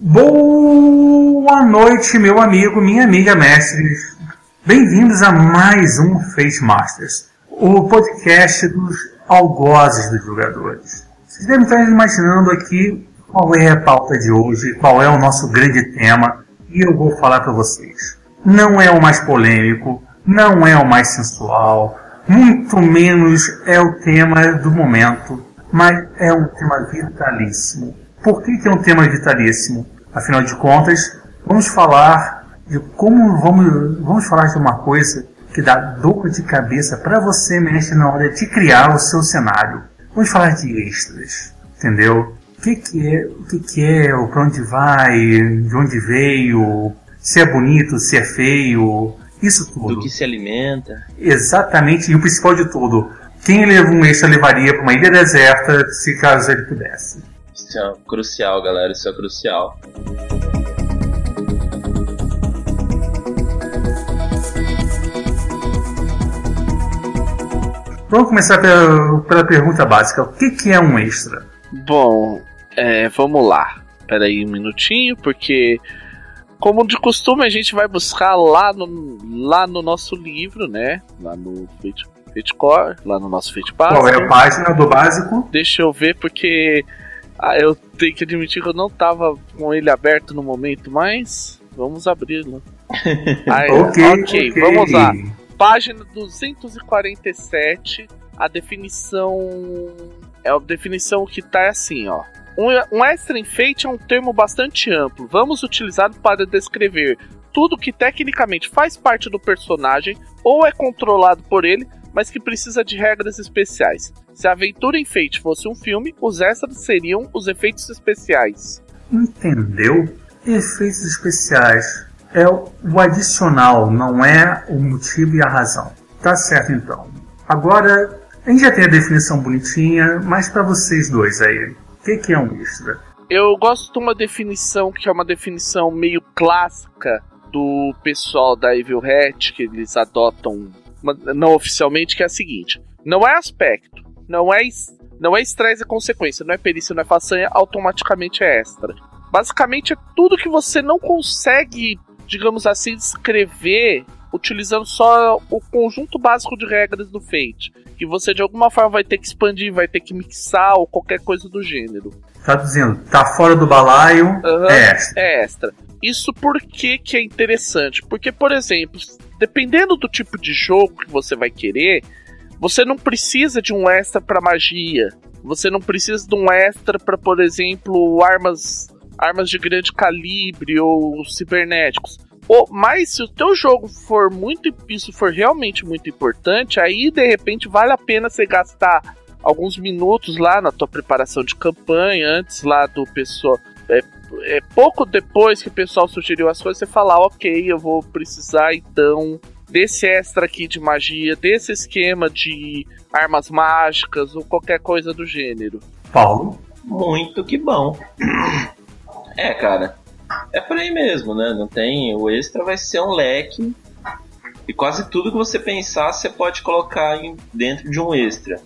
Boa noite, meu amigo, minha amiga mestres. Bem-vindos a mais um Fate Masters, o podcast dos algozes dos jogadores. Vocês devem estar imaginando aqui qual é a pauta de hoje, qual é o nosso grande tema, e eu vou falar para vocês. Não é o mais polêmico, não é o mais sensual, muito menos é o tema do momento, mas é um tema vitalíssimo. Por que, que é um tema vitalíssimo? Afinal de contas, vamos falar de como vamos, vamos falar de uma coisa que dá dor de cabeça para você, mestre, na hora de criar o seu cenário. Vamos falar de extras, entendeu? O que, que é, o que, que é, para onde vai, de onde veio, se é bonito, se é feio, isso tudo. Do que se alimenta. Exatamente, e o principal de tudo, quem leva um extra levaria para uma ilha deserta se caso ele pudesse. Isso é crucial, galera, isso é crucial. Vamos começar pela, pela pergunta básica: o que, que é um extra? Bom, é, vamos lá. Espera aí um minutinho, porque como de costume, a gente vai buscar lá no, lá no nosso livro, né? Lá no Fate, Fate Core, lá no nosso Fate Básico. Qual é a página do básico? Deixa eu ver, porque ah, eu tenho que admitir que eu não tava com ele aberto no momento, mas vamos abri-lo. ok, ok, vamos lá. Página 247, a definição. É a definição que tá assim, ó. Um, um extra enfeite é um termo bastante amplo. Vamos utilizá-lo para descrever tudo que tecnicamente faz parte do personagem ou é controlado por ele, mas que precisa de regras especiais. Se a aventura enfeite fosse um filme, os extras seriam os efeitos especiais. Entendeu? Efeitos especiais é o adicional, não é o motivo e a razão. Tá certo então. Agora, a gente já tem a definição bonitinha, mas para vocês dois aí, que, que é um extra? Eu gosto de uma definição que é uma definição meio clássica do pessoal da Evil Hat, que eles adotam não oficialmente, que é a seguinte: não é aspecto, não é, não é estresse e consequência, não é perícia, não é façanha, automaticamente é extra. Basicamente é tudo que você não consegue, digamos assim, descrever utilizando só o conjunto básico de regras do Fate. Que você de alguma forma vai ter que expandir, vai ter que mixar ou qualquer coisa do gênero. Tá dizendo, tá fora do balaio, uhum, é extra. É extra. Isso por que, que é interessante? Porque, por exemplo, dependendo do tipo de jogo que você vai querer, você não precisa de um extra para magia. Você não precisa de um extra para, por exemplo, armas armas de grande calibre ou cibernéticos. Ou, mas se o teu jogo for muito, isso for realmente muito importante, aí de repente vale a pena você gastar alguns minutos lá na tua preparação de campanha, antes lá do pessoal. É, é, pouco depois que o pessoal sugeriu as coisas, você falar, ok, eu vou precisar então desse extra aqui de magia, desse esquema de armas mágicas ou qualquer coisa do gênero. Paulo? Muito que bom. É, cara, é por aí mesmo, né? Não tem. O extra vai ser um leque. E quase tudo que você pensar, você pode colocar em, dentro de um extra.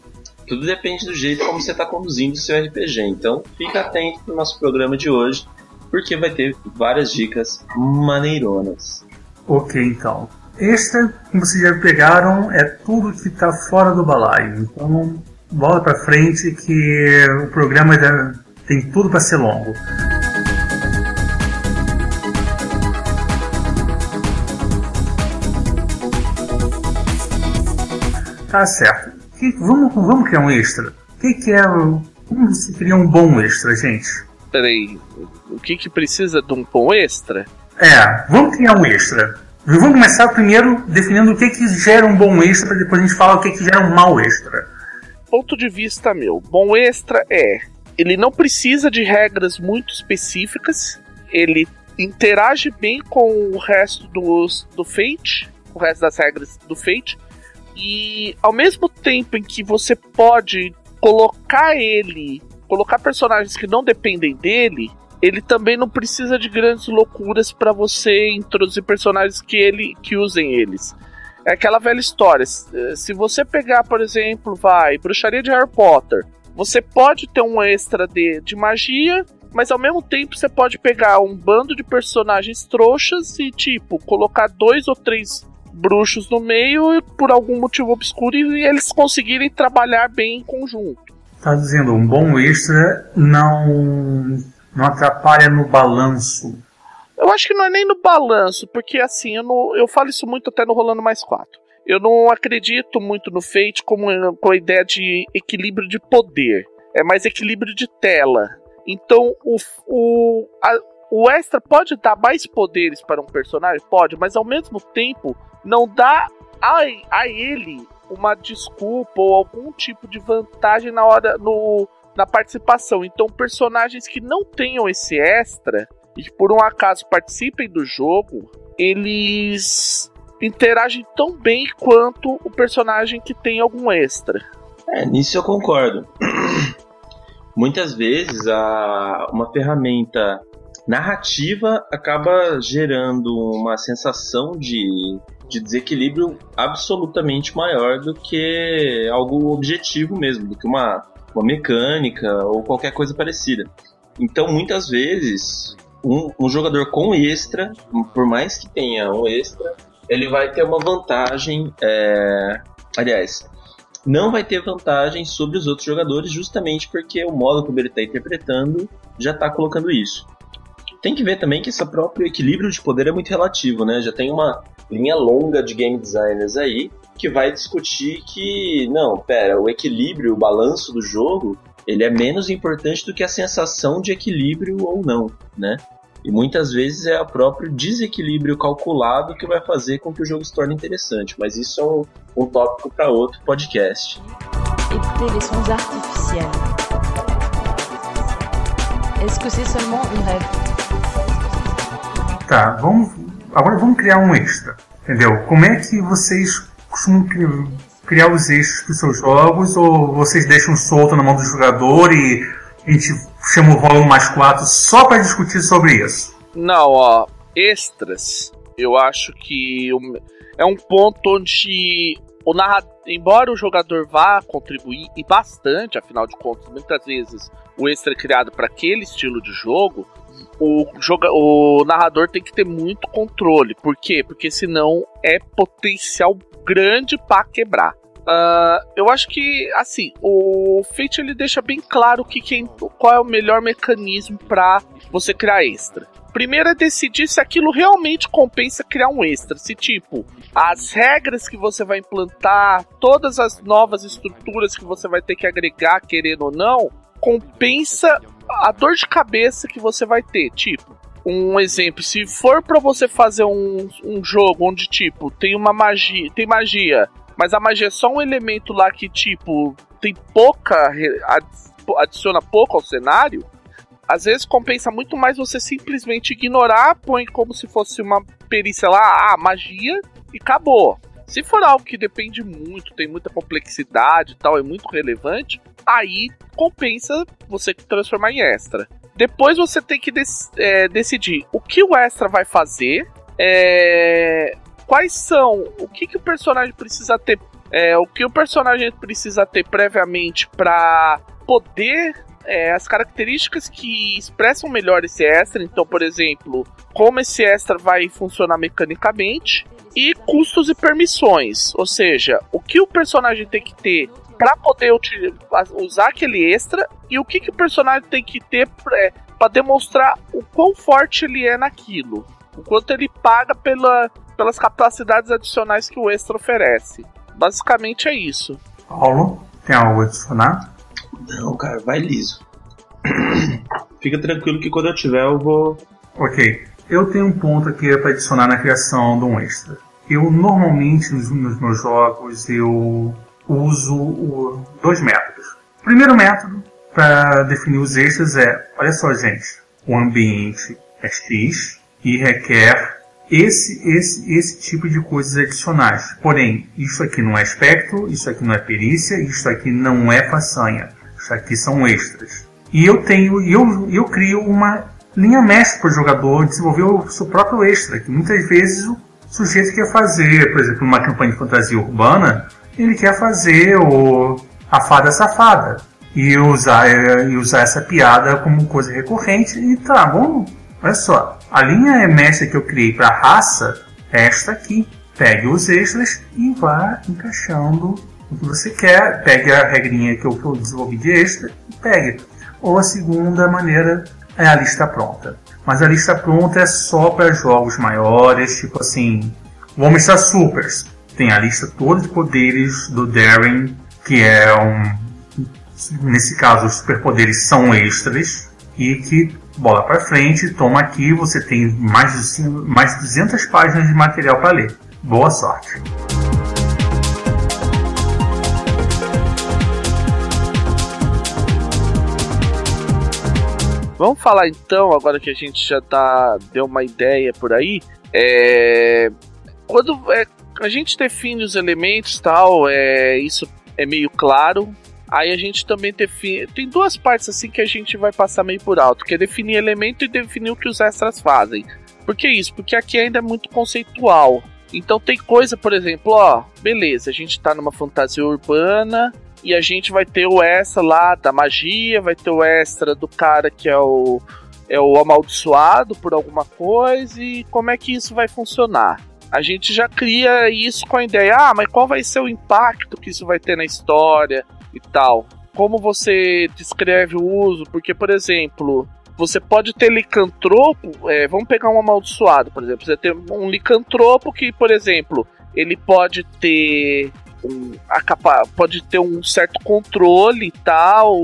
Tudo depende do jeito como você está conduzindo o seu RPG. Então, fica atento no nosso programa de hoje, porque vai ter várias dicas maneironas. Ok, então. Extra, como vocês já pegaram, é tudo que está fora do balaio. Então, bola para frente que o programa tem tudo para ser longo. Tá certo. Que, vamos, vamos criar um extra. O que, que é. Como se cria um bom extra, gente? Peraí, o que, que precisa de um bom extra? É, vamos criar um extra. Vamos começar primeiro definindo o que, que gera um bom extra, para depois a gente falar o que, que gera um mau extra. Ponto de vista meu, bom extra é. Ele não precisa de regras muito específicas, ele interage bem com o resto dos, do Fate, o resto das regras do Fate, e ao mesmo tempo em que você pode colocar ele, colocar personagens que não dependem dele, ele também não precisa de grandes loucuras para você introduzir personagens que ele que usem eles. É aquela velha história. Se você pegar, por exemplo, vai, bruxaria de Harry Potter, você pode ter um extra de, de magia mas ao mesmo tempo você pode pegar um bando de personagens trouxas e, tipo, colocar dois ou três bruxos no meio e por algum motivo obscuro e eles conseguirem trabalhar bem em conjunto. Tá dizendo, um bom extra não, não atrapalha no balanço. Eu acho que não é nem no balanço, porque assim, eu, não, eu falo isso muito até no Rolando Mais 4. Eu não acredito muito no Fate como com a ideia de equilíbrio de poder. É mais equilíbrio de tela. Então, o, o, a, o extra pode dar mais poderes para um personagem? Pode, mas ao mesmo tempo não dá a, a ele uma desculpa ou algum tipo de vantagem na hora no, na participação. Então, personagens que não tenham esse extra e que por um acaso participem do jogo, eles interagem tão bem quanto o personagem que tem algum extra. É, nisso eu concordo. Muitas vezes a, uma ferramenta narrativa acaba gerando uma sensação de, de desequilíbrio absolutamente maior do que algo objetivo mesmo, do que uma, uma mecânica ou qualquer coisa parecida. Então, muitas vezes, um, um jogador com extra, por mais que tenha um extra, ele vai ter uma vantagem. É... Aliás, não vai ter vantagem sobre os outros jogadores, justamente porque o modo como ele está interpretando já está colocando isso. Tem que ver também que esse próprio equilíbrio de poder é muito relativo, né? Já tem uma linha longa de game designers aí que vai discutir que, não, pera, o equilíbrio, o balanço do jogo, ele é menos importante do que a sensação de equilíbrio ou não, né? E muitas vezes é o próprio desequilíbrio calculado que vai fazer com que o jogo se torne interessante. Mas isso é um, um tópico para outro podcast. Écoutez artificiels. Est-ce que c'est seulement une rêve? Tá, vamos. Agora vamos criar um extra. Entendeu? Como é que vocês costumam criar os extras para os seus jogos? Ou vocês deixam solto na mão do jogador e a gente chama o rolo mais quatro só para discutir sobre isso. Não, ó, extras, eu acho que é um ponto onde o narrador, embora o jogador vá contribuir e bastante, afinal de contas, muitas vezes o extra é criado para aquele estilo de jogo, o, joga, o narrador tem que ter muito controle. Por quê? Porque senão é potencial grande para quebrar. Uh, eu acho que, assim, o Fate ele deixa bem claro que quem, qual é o melhor mecanismo para você criar extra. Primeiro é decidir se aquilo realmente compensa criar um extra. Se, tipo, as regras que você vai implantar, todas as novas estruturas que você vai ter que agregar, querendo ou não, compensa a dor de cabeça que você vai ter. Tipo, um exemplo, se for para você fazer um, um jogo onde, tipo, tem uma magia, tem magia mas a magia é só um elemento lá que, tipo, tem pouca. adiciona pouco ao cenário. Às vezes compensa muito mais você simplesmente ignorar, põe como se fosse uma perícia lá, ah, magia, e acabou. Se for algo que depende muito, tem muita complexidade e tal, é muito relevante, aí compensa você transformar em extra. Depois você tem que dec é, decidir o que o extra vai fazer, é, quais são, o que, que o personagem precisa ter, é, o que o personagem precisa ter previamente para poder é, as características que expressam melhor esse extra. Então, por exemplo, como esse extra vai funcionar mecanicamente e custos e permissões, ou seja, o que o personagem tem que ter para poder usar aquele extra e o que, que o personagem tem que ter para demonstrar o quão forte ele é naquilo, o quanto ele paga pela, pelas capacidades adicionais que o extra oferece. Basicamente é isso. Paulo, tem algo a adicionar? Não, cara, vai liso. Fica tranquilo que quando eu tiver eu vou. Ok. Eu tenho um ponto aqui para adicionar na criação de um extra. Eu normalmente nos, nos meus jogos eu uso o, dois métodos. O primeiro método para definir os extras é, olha só gente, o ambiente é X e requer esse, esse, esse tipo de coisas adicionais. Porém, isso aqui não é espectro, isso aqui não é perícia, isso aqui não é façanha. Isso aqui são extras. E eu tenho, eu, eu crio uma linha mestre para o jogador desenvolver o seu próprio extra, que muitas vezes o sujeito quer fazer, por exemplo, numa campanha de fantasia urbana, ele quer fazer o, a fada safada. e usar, e usar essa piada como coisa recorrente. E tá, bom, olha só, a linha mestra que eu criei para raça é esta aqui. Pegue os extras e vá encaixando o que você quer. Pegue a regrinha que eu desenvolvi de extra e pegue. Ou a segunda maneira é a lista pronta. Mas a lista pronta é só para jogos maiores, tipo assim, vamos mostrar Supers. Tem a lista toda de poderes do Darren, que é um nesse caso os superpoderes são extras e que bola para frente, toma aqui, você tem mais de, mais de 200 páginas de material para ler. Boa sorte! Vamos falar então, agora que a gente já tá, deu uma ideia por aí, é, quando é, a gente define os elementos tal, é, isso é meio claro, Aí a gente também define. Tem duas partes assim que a gente vai passar meio por alto, que é definir elemento e definir o que os extras fazem. Por que isso? Porque aqui ainda é muito conceitual. Então tem coisa, por exemplo, ó, beleza, a gente tá numa fantasia urbana e a gente vai ter o extra lá da magia, vai ter o extra do cara que é o é o amaldiçoado por alguma coisa e como é que isso vai funcionar? A gente já cria isso com a ideia, ah, mas qual vai ser o impacto que isso vai ter na história? e tal. Como você descreve o uso? Porque, por exemplo, você pode ter licantropo. É, vamos pegar um amaldiçoado, por exemplo. Você tem um licantropo que, por exemplo, ele pode ter um, capa, pode ter um certo controle e tal.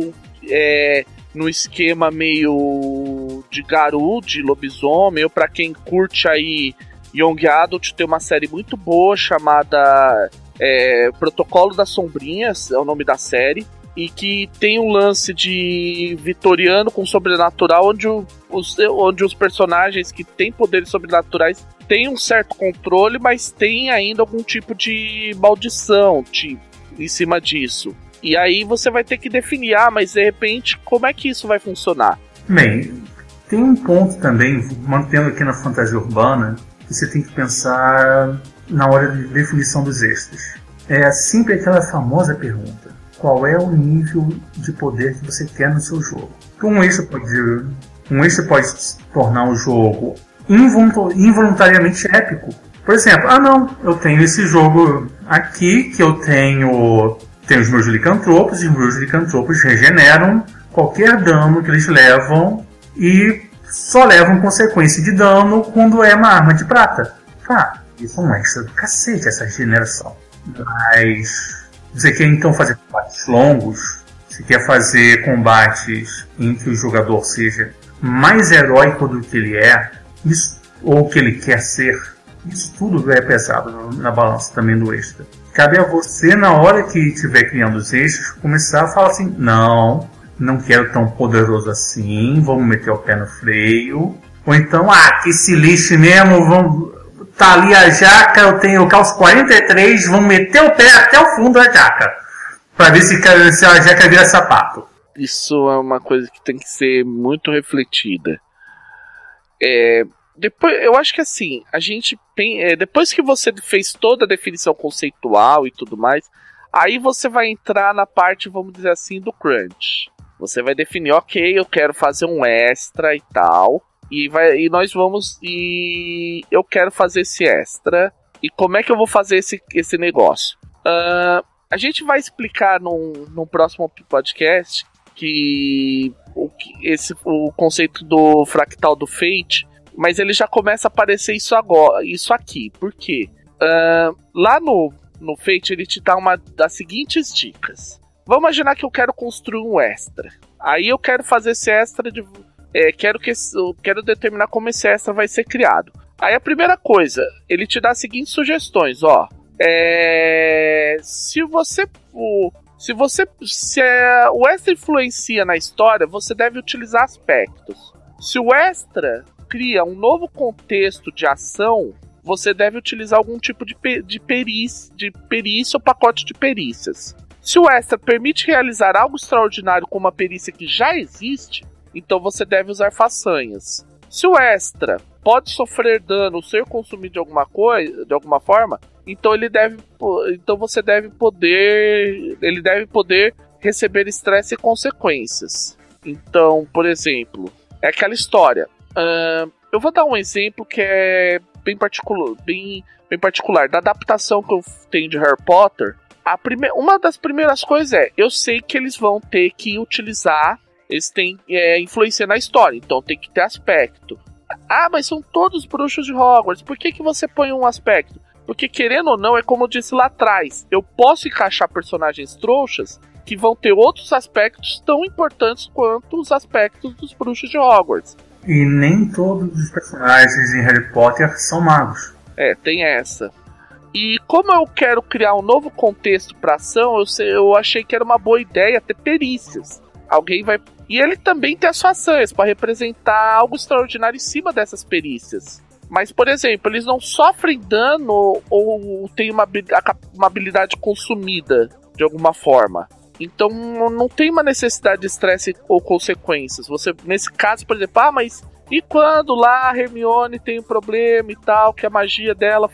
É, no esquema meio de Garu, de lobisomem, ou para quem curte aí Young Adult, tem uma série muito boa chamada é, Protocolo das Sombrinhas, é o nome da série, e que tem um lance de vitoriano com sobrenatural, onde, o, os, onde os personagens que têm poderes sobrenaturais têm um certo controle, mas tem ainda algum tipo de maldição de, em cima disso. E aí você vai ter que definir, ah, mas de repente, como é que isso vai funcionar? Bem, tem um ponto também, mantendo aqui na fantasia urbana, que você tem que pensar na hora de definição dos extras. É sempre aquela famosa pergunta: qual é o nível de poder que você quer no seu jogo? Um extra pode, um extra pode tornar o jogo involuntariamente épico. Por exemplo, ah não, eu tenho esse jogo aqui que eu tenho, tenho os meus licantropos e os meus licantropos regeneram qualquer dano que eles levam e só levam consequência de dano quando é uma arma de prata. Tá, isso é um extra do cacete, essa regeneração. Mas você quer então fazer combates longos? Você quer fazer combates em que o jogador seja mais heróico do que ele é? Isso, ou que ele quer ser? Isso tudo é pesado na balança também do extra. Cabe a você, na hora que estiver criando os extras, começar a falar assim: não, não quero tão poderoso assim, vamos meter o pé no freio. Ou então, ah, que se lixe mesmo, vamos, Tá ali a jaca, eu tenho calço 43, vamos meter o pé até o fundo da jaca. Pra ver se, se a jaca vira sapato. Isso é uma coisa que tem que ser muito refletida. É, depois, eu acho que assim, a gente é, depois que você fez toda a definição conceitual e tudo mais, aí você vai entrar na parte, vamos dizer assim, do crunch. Você vai definir, ok, eu quero fazer um extra e tal. E, vai, e nós vamos. E eu quero fazer esse extra. E como é que eu vou fazer esse, esse negócio? Uh, a gente vai explicar num, num próximo podcast que o, esse, o conceito do fractal do Fate, mas ele já começa a aparecer isso agora, isso aqui. Por quê? Uh, lá no, no Fate ele te dá uma das seguintes dicas. Vamos imaginar que eu quero construir um extra. Aí eu quero fazer esse extra de é, quero que quero determinar como esse extra vai ser criado. Aí a primeira coisa, ele te dá as seguintes sugestões, ó. É, se você o, se você se é, o extra influencia na história, você deve utilizar aspectos. Se o extra cria um novo contexto de ação, você deve utilizar algum tipo de, de, perícia, de perícia ou pacote de perícias. Se o extra permite realizar algo extraordinário com uma perícia que já existe, então você deve usar façanhas. Se o extra pode sofrer dano ou ser consumido de alguma coisa, de alguma forma, então ele deve, então você deve poder, ele deve poder receber estresse e consequências. Então, por exemplo, é aquela história. Uh, eu vou dar um exemplo que é bem particular, bem, bem particular. Da adaptação que eu tenho de Harry Potter, a prime uma das primeiras coisas é: eu sei que eles vão ter que utilizar, eles têm é, influência na história, então tem que ter aspecto. Ah, mas são todos bruxos de Hogwarts, por que, que você põe um aspecto? Porque, querendo ou não, é como eu disse lá atrás: eu posso encaixar personagens trouxas que vão ter outros aspectos tão importantes quanto os aspectos dos bruxos de Hogwarts. E nem todos os personagens em Harry Potter são magos. É, tem essa. E como eu quero criar um novo contexto para ação, eu, sei, eu achei que era uma boa ideia ter perícias. Alguém vai. E ele também tem as façanhas para representar algo extraordinário em cima dessas perícias. Mas, por exemplo, eles não sofrem dano ou têm uma, uma habilidade consumida de alguma forma. Então não tem uma necessidade de estresse ou consequências. Você, nesse caso, por exemplo, ah, mas e quando lá a Hermione tem um problema e tal, que a magia dela,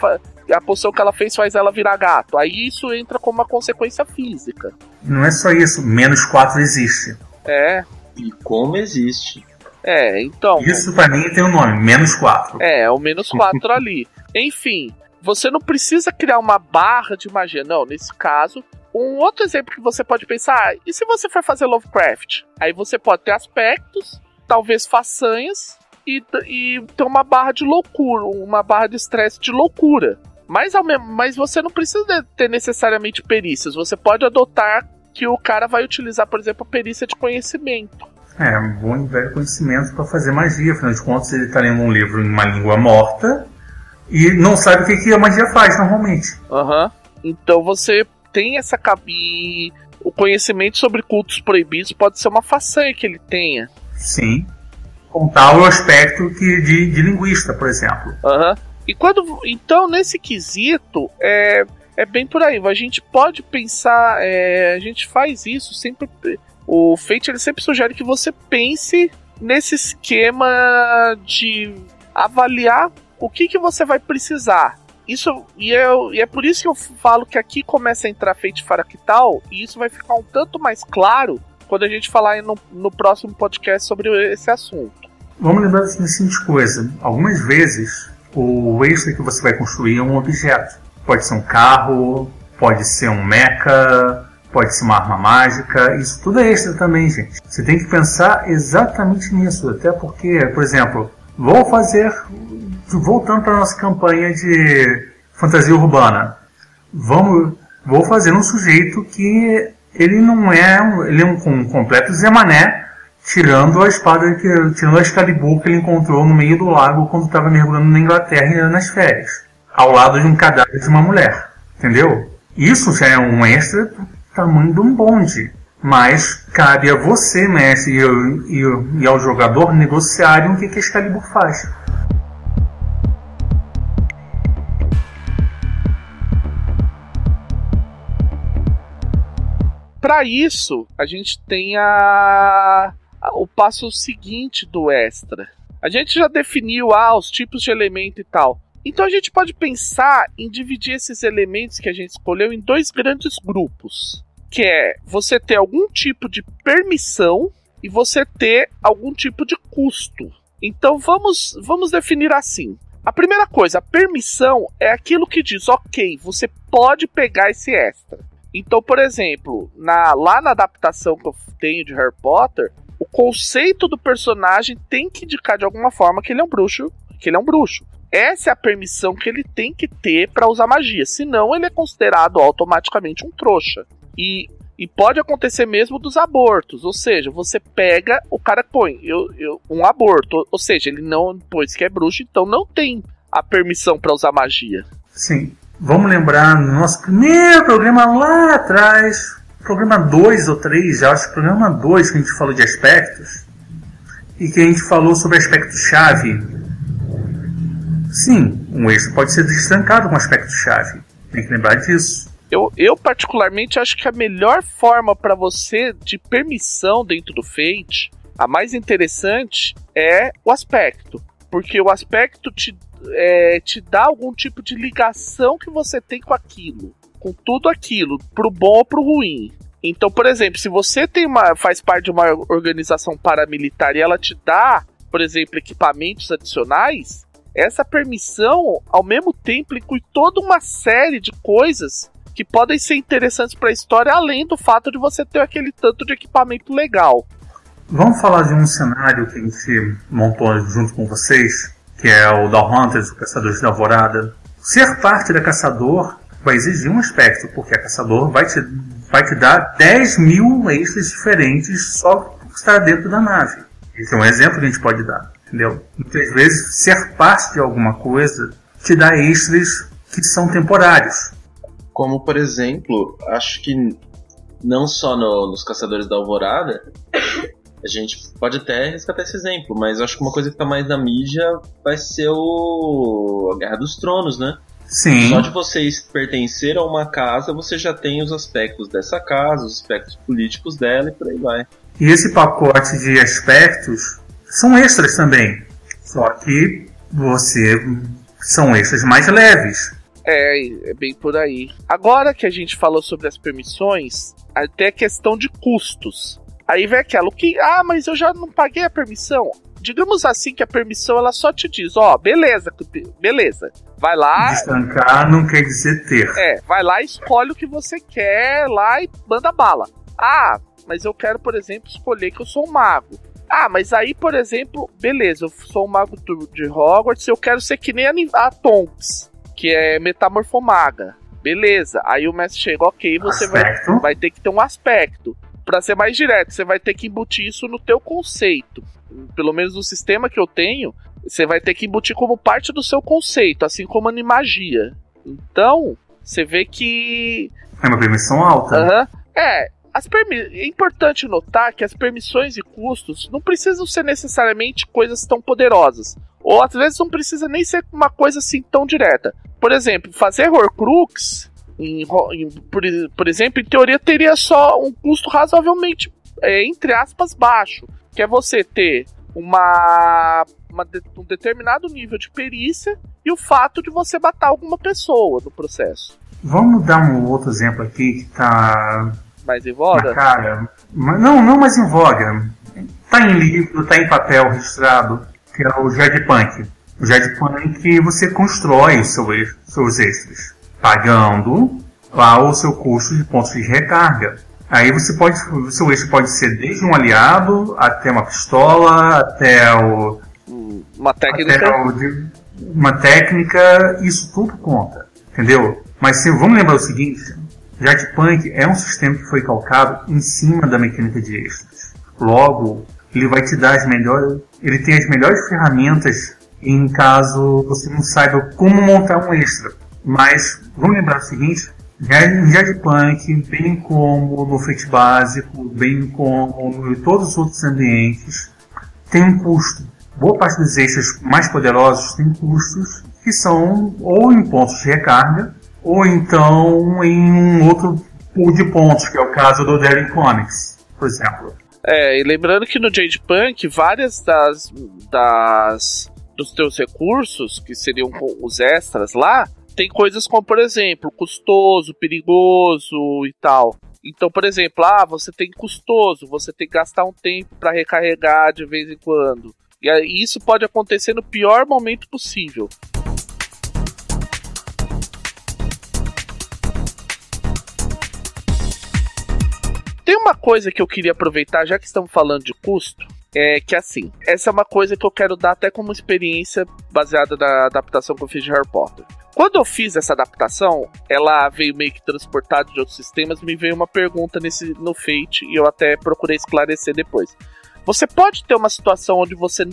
a poção que ela fez faz ela virar gato? Aí isso entra como uma consequência física. Não é só isso, menos 4 existe. É. E como existe. É, então. Isso para mim tem um nome, menos 4. É, o menos 4 ali. Enfim, você não precisa criar uma barra de magia. Não, nesse caso, um outro exemplo que você pode pensar, ah, e se você for fazer Lovecraft? Aí você pode ter aspectos, talvez façanhas, e, e ter uma barra de loucura, uma barra de estresse de loucura. Mas, ao mesmo, mas você não precisa ter necessariamente perícias, você pode adotar que o cara vai utilizar, por exemplo, a perícia de conhecimento. É, um bom e velho conhecimento para fazer magia, afinal de contas ele está lendo um livro em uma língua morta e não sabe o que, que a magia faz normalmente. Aham. Uhum. Então você tem essa e o conhecimento sobre cultos proibidos pode ser uma façanha que ele tenha. Sim. Com tal aspecto que de, de linguista, por exemplo. Uhum. E quando. Então, nesse quesito, é, é bem por aí. A gente pode pensar. É, a gente faz isso sempre. O Fate ele sempre sugere que você pense nesse esquema de avaliar o que, que você vai precisar isso e, eu, e é por isso que eu falo que aqui começa a entrar Fate Fractal e isso vai ficar um tanto mais claro quando a gente falar no, no próximo podcast sobre esse assunto. Vamos lembrar da seguinte coisa: algumas vezes o extra que você vai construir é um objeto. Pode ser um carro, pode ser um mecha, pode ser uma arma mágica. Isso tudo é extra também, gente. Você tem que pensar exatamente nisso, até porque, por exemplo, vou fazer voltando para nossa campanha de fantasia urbana, vamos, vou fazer um sujeito que ele não é, ele é um, um completo Zé Mané, tirando a espada que, tirando a Excalibur que ele encontrou no meio do lago quando estava mergulhando na Inglaterra nas férias, ao lado de um cadáver de uma mulher, entendeu? Isso já é um extra do tamanho de um bonde. Mas cabe a você, mestre, e, e, e ao jogador negociarem o que, que a Excalibur faz. Para isso, a gente tem a, a, o passo seguinte do extra. A gente já definiu ah, os tipos de elemento e tal. Então a gente pode pensar em dividir esses elementos que a gente escolheu em dois grandes grupos, que é você ter algum tipo de permissão e você ter algum tipo de custo. Então vamos vamos definir assim. A primeira coisa, a permissão é aquilo que diz, ok, você pode pegar esse extra. Então, por exemplo, na, lá na adaptação que eu tenho de Harry Potter, conceito do personagem tem que indicar de alguma forma que ele é um bruxo, que ele é um bruxo. Essa é a permissão que ele tem que ter para usar magia, senão ele é considerado automaticamente um trouxa. E, e pode acontecer mesmo dos abortos, ou seja, você pega, o cara põe eu, eu, um aborto, ou seja, ele não, pois que é bruxo, então não tem a permissão para usar magia. Sim. Vamos lembrar no nosso primeiro programa lá atrás, programa 2 ou 3, já acho que programa 2 que a gente falou de aspectos, e que a gente falou sobre aspecto-chave. Sim, um eixo pode ser destrancado com aspecto-chave. Tem que lembrar disso. Eu, eu particularmente acho que a melhor forma para você de permissão dentro do Fate, a mais interessante é o aspecto. Porque o aspecto te é, te dá algum tipo de ligação que você tem com aquilo, com tudo aquilo, pro bom ou pro ruim. Então, por exemplo, se você tem uma, faz parte de uma organização paramilitar e ela te dá, por exemplo, equipamentos adicionais, essa permissão, ao mesmo tempo, inclui toda uma série de coisas que podem ser interessantes para a história, além do fato de você ter aquele tanto de equipamento legal. Vamos falar de um cenário que a gente montou junto com vocês, que é o da Hunters, o Caçadores da Alvorada. Ser parte da Caçador vai exigir um aspecto, porque a Caçador vai te, vai te dar 10 mil extras diferentes só por estar dentro da nave. Esse é um exemplo que a gente pode dar, entendeu? Muitas vezes, ser parte de alguma coisa te dá extras que são temporários. Como, por exemplo, acho que não só no, nos Caçadores da Alvorada, a gente pode até resgatar esse exemplo, mas acho que uma coisa que tá mais na mídia vai ser o a Guerra dos Tronos, né? Sim. Só de vocês pertencer a uma casa, você já tem os aspectos dessa casa, os aspectos políticos dela e por aí vai. E esse pacote de aspectos são extras também. Só que você são extras mais leves. É, é bem por aí. Agora que a gente falou sobre as permissões, até questão de custos. Aí vem aquela, que, ah, mas eu já não paguei a permissão. Digamos assim que a permissão ela só te diz, ó, oh, beleza, beleza. Vai lá. Destancar não quer dizer ter. É, vai lá e escolhe o que você quer lá e manda bala. Ah, mas eu quero, por exemplo, escolher que eu sou um mago. Ah, mas aí, por exemplo, beleza, eu sou um mago de Hogwarts, eu quero ser que nem a Tonks que é Metamorfomaga. Beleza, aí o mestre chega, ok, você vai, vai ter que ter um aspecto. Para ser mais direto, você vai ter que embutir isso no teu conceito. Pelo menos no sistema que eu tenho, você vai ter que embutir como parte do seu conceito, assim como animagia. Então, você vê que. É uma permissão alta. Uhum. É, as permi é importante notar que as permissões e custos não precisam ser necessariamente coisas tão poderosas. Ou às vezes não precisa nem ser uma coisa assim tão direta. Por exemplo, fazer Horcrux, em, em, por, por, exemplo, em teoria teria só um custo razoavelmente, é, entre aspas, baixo. Que é você ter uma, uma um determinado nível de perícia e o fato de você matar alguma pessoa no processo. Vamos dar um outro exemplo aqui que está mais em voga? Cara, não, não mais em voga. Tá em livro, tá em papel registrado que é o Jadpunk. O Jadpunk você constrói os seus, seus extras, pagando lá o seu custo de pontos de recarga. Aí você pode, o seu extra pode ser desde um aliado até uma pistola, até o. Uma técnica. O, uma técnica, isso tudo conta, entendeu? Mas se, vamos lembrar o seguinte: Jadpunk é um sistema que foi calcado em cima da mecânica de extras. Logo, ele vai te dar as melhores, ele tem as melhores ferramentas em caso você não saiba como montar um extra. Mas vamos lembrar o seguinte, em Jadpunk, bem como no Fate básico, bem como em todos os outros ambientes, tem um custo. Boa parte dos extras mais poderosos tem custos que são ou em pontos de recarga, ou então em um outro pool de pontos, que é o caso do Daring Comics, por exemplo. É, e lembrando que no Jade Punk, várias das, das dos teus recursos, que seriam os extras lá, tem coisas como, por exemplo, custoso, perigoso e tal. Então, por exemplo, ah, você tem custoso, você tem que gastar um tempo para recarregar de vez em quando. E isso pode acontecer no pior momento possível. Tem uma coisa que eu queria aproveitar, já que estamos falando de custo, é que assim, essa é uma coisa que eu quero dar até como experiência baseada na adaptação que eu fiz de Harry Potter. Quando eu fiz essa adaptação, ela veio meio que transportada de outros sistemas, me veio uma pergunta nesse no Fate e eu até procurei esclarecer depois. Você pode ter uma situação onde você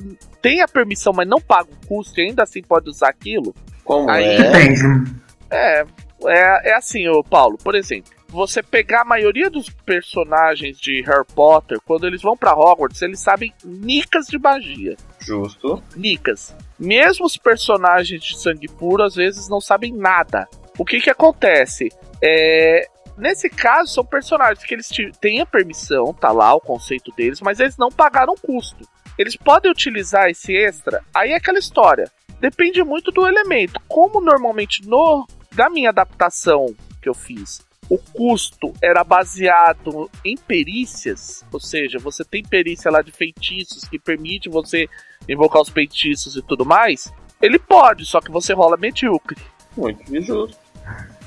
tem a permissão, mas não paga o custo e ainda assim pode usar aquilo? Como Aí, é? Depende. É, é, é assim, ô Paulo, por exemplo você pegar a maioria dos personagens de Harry Potter, quando eles vão para Hogwarts, eles sabem nicas de magia. Justo. Nicas. Mesmo os personagens de sangue puro, às vezes, não sabem nada. O que que acontece? É, Nesse caso, são personagens que eles têm a permissão, tá lá o conceito deles, mas eles não pagaram custo. Eles podem utilizar esse extra, aí é aquela história. Depende muito do elemento. Como normalmente no da minha adaptação que eu fiz, o custo era baseado em perícias, ou seja, você tem perícia lá de feitiços que permite você invocar os feitiços e tudo mais, ele pode, só que você rola medíocre. Muito injusto.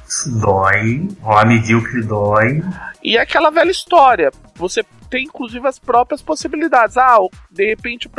Isso dói, rola medíocre dói. E é aquela velha história, você tem inclusive as próprias possibilidades. Ah, de repente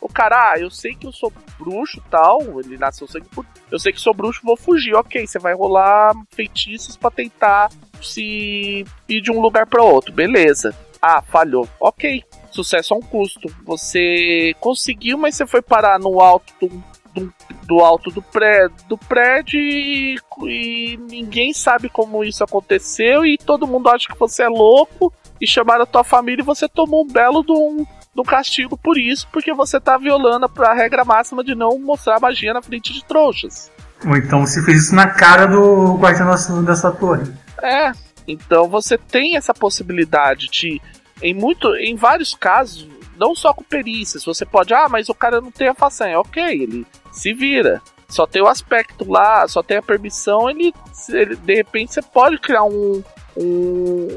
o cara, ah, eu sei que eu sou bruxo tal, ele nasceu sangue por. Eu sei que sou bruxo, vou fugir. Ok, você vai rolar feitiços para tentar se ir de um lugar para outro, beleza. Ah, falhou. Ok, sucesso a um custo. Você conseguiu, mas você foi parar no alto do, do, do alto do, pré, do prédio e, e ninguém sabe como isso aconteceu e todo mundo acha que você é louco e chamaram a tua família e você tomou um belo de um, um castigo por isso, porque você tá violando a regra máxima de não mostrar magia na frente de trouxas. Ou então você fez isso na cara do guardião da sua torre. É, então você tem essa possibilidade de, em muito, em vários casos, não só com perícias, você pode, ah, mas o cara não tem a façanha, ok, ele se vira. Só tem o aspecto lá, só tem a permissão, ele, ele de repente você pode criar um, um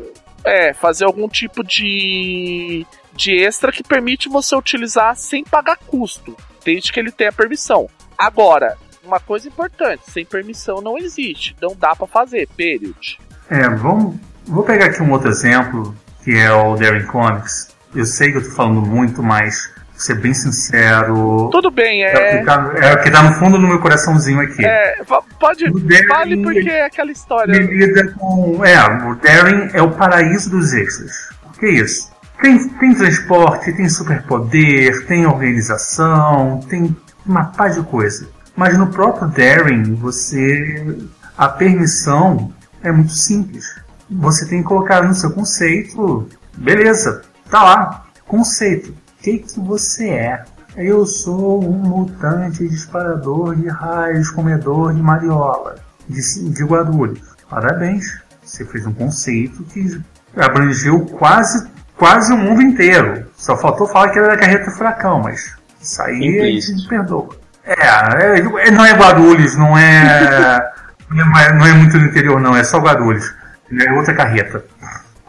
é, fazer algum tipo de de extra que permite você utilizar sem pagar custo, desde que ele tenha permissão. Agora, uma coisa importante, sem permissão não existe, não dá para fazer, period. É, vamos, vou pegar aqui um outro exemplo, que é o Daring Comics. Eu sei que eu tô falando muito, mas vou ser bem sincero. Tudo bem, é. É o que tá, é o que tá no fundo do meu coraçãozinho aqui. É, pode. Daring, fale porque é aquela história. Ele lida com. É, o Daring é o paraíso dos extras. O que é isso? Tem, tem transporte, tem superpoder, tem organização, tem uma paz de coisa. Mas no próprio Daring, você. A permissão é muito simples. Você tem que colocar no seu conceito. Beleza, tá lá. Conceito. O que, que você é? Eu sou um mutante disparador de raios, comedor de mariola, de, de Guarulhos. Parabéns, você fez um conceito que abrangeu quase quase o mundo inteiro. Só faltou falar que era da carreta furacão, mas isso aí gente perdoa. É, é, é, não é Guarulhos, não é, não é, não é muito no interior não, é só Guarulhos. É outra carreta.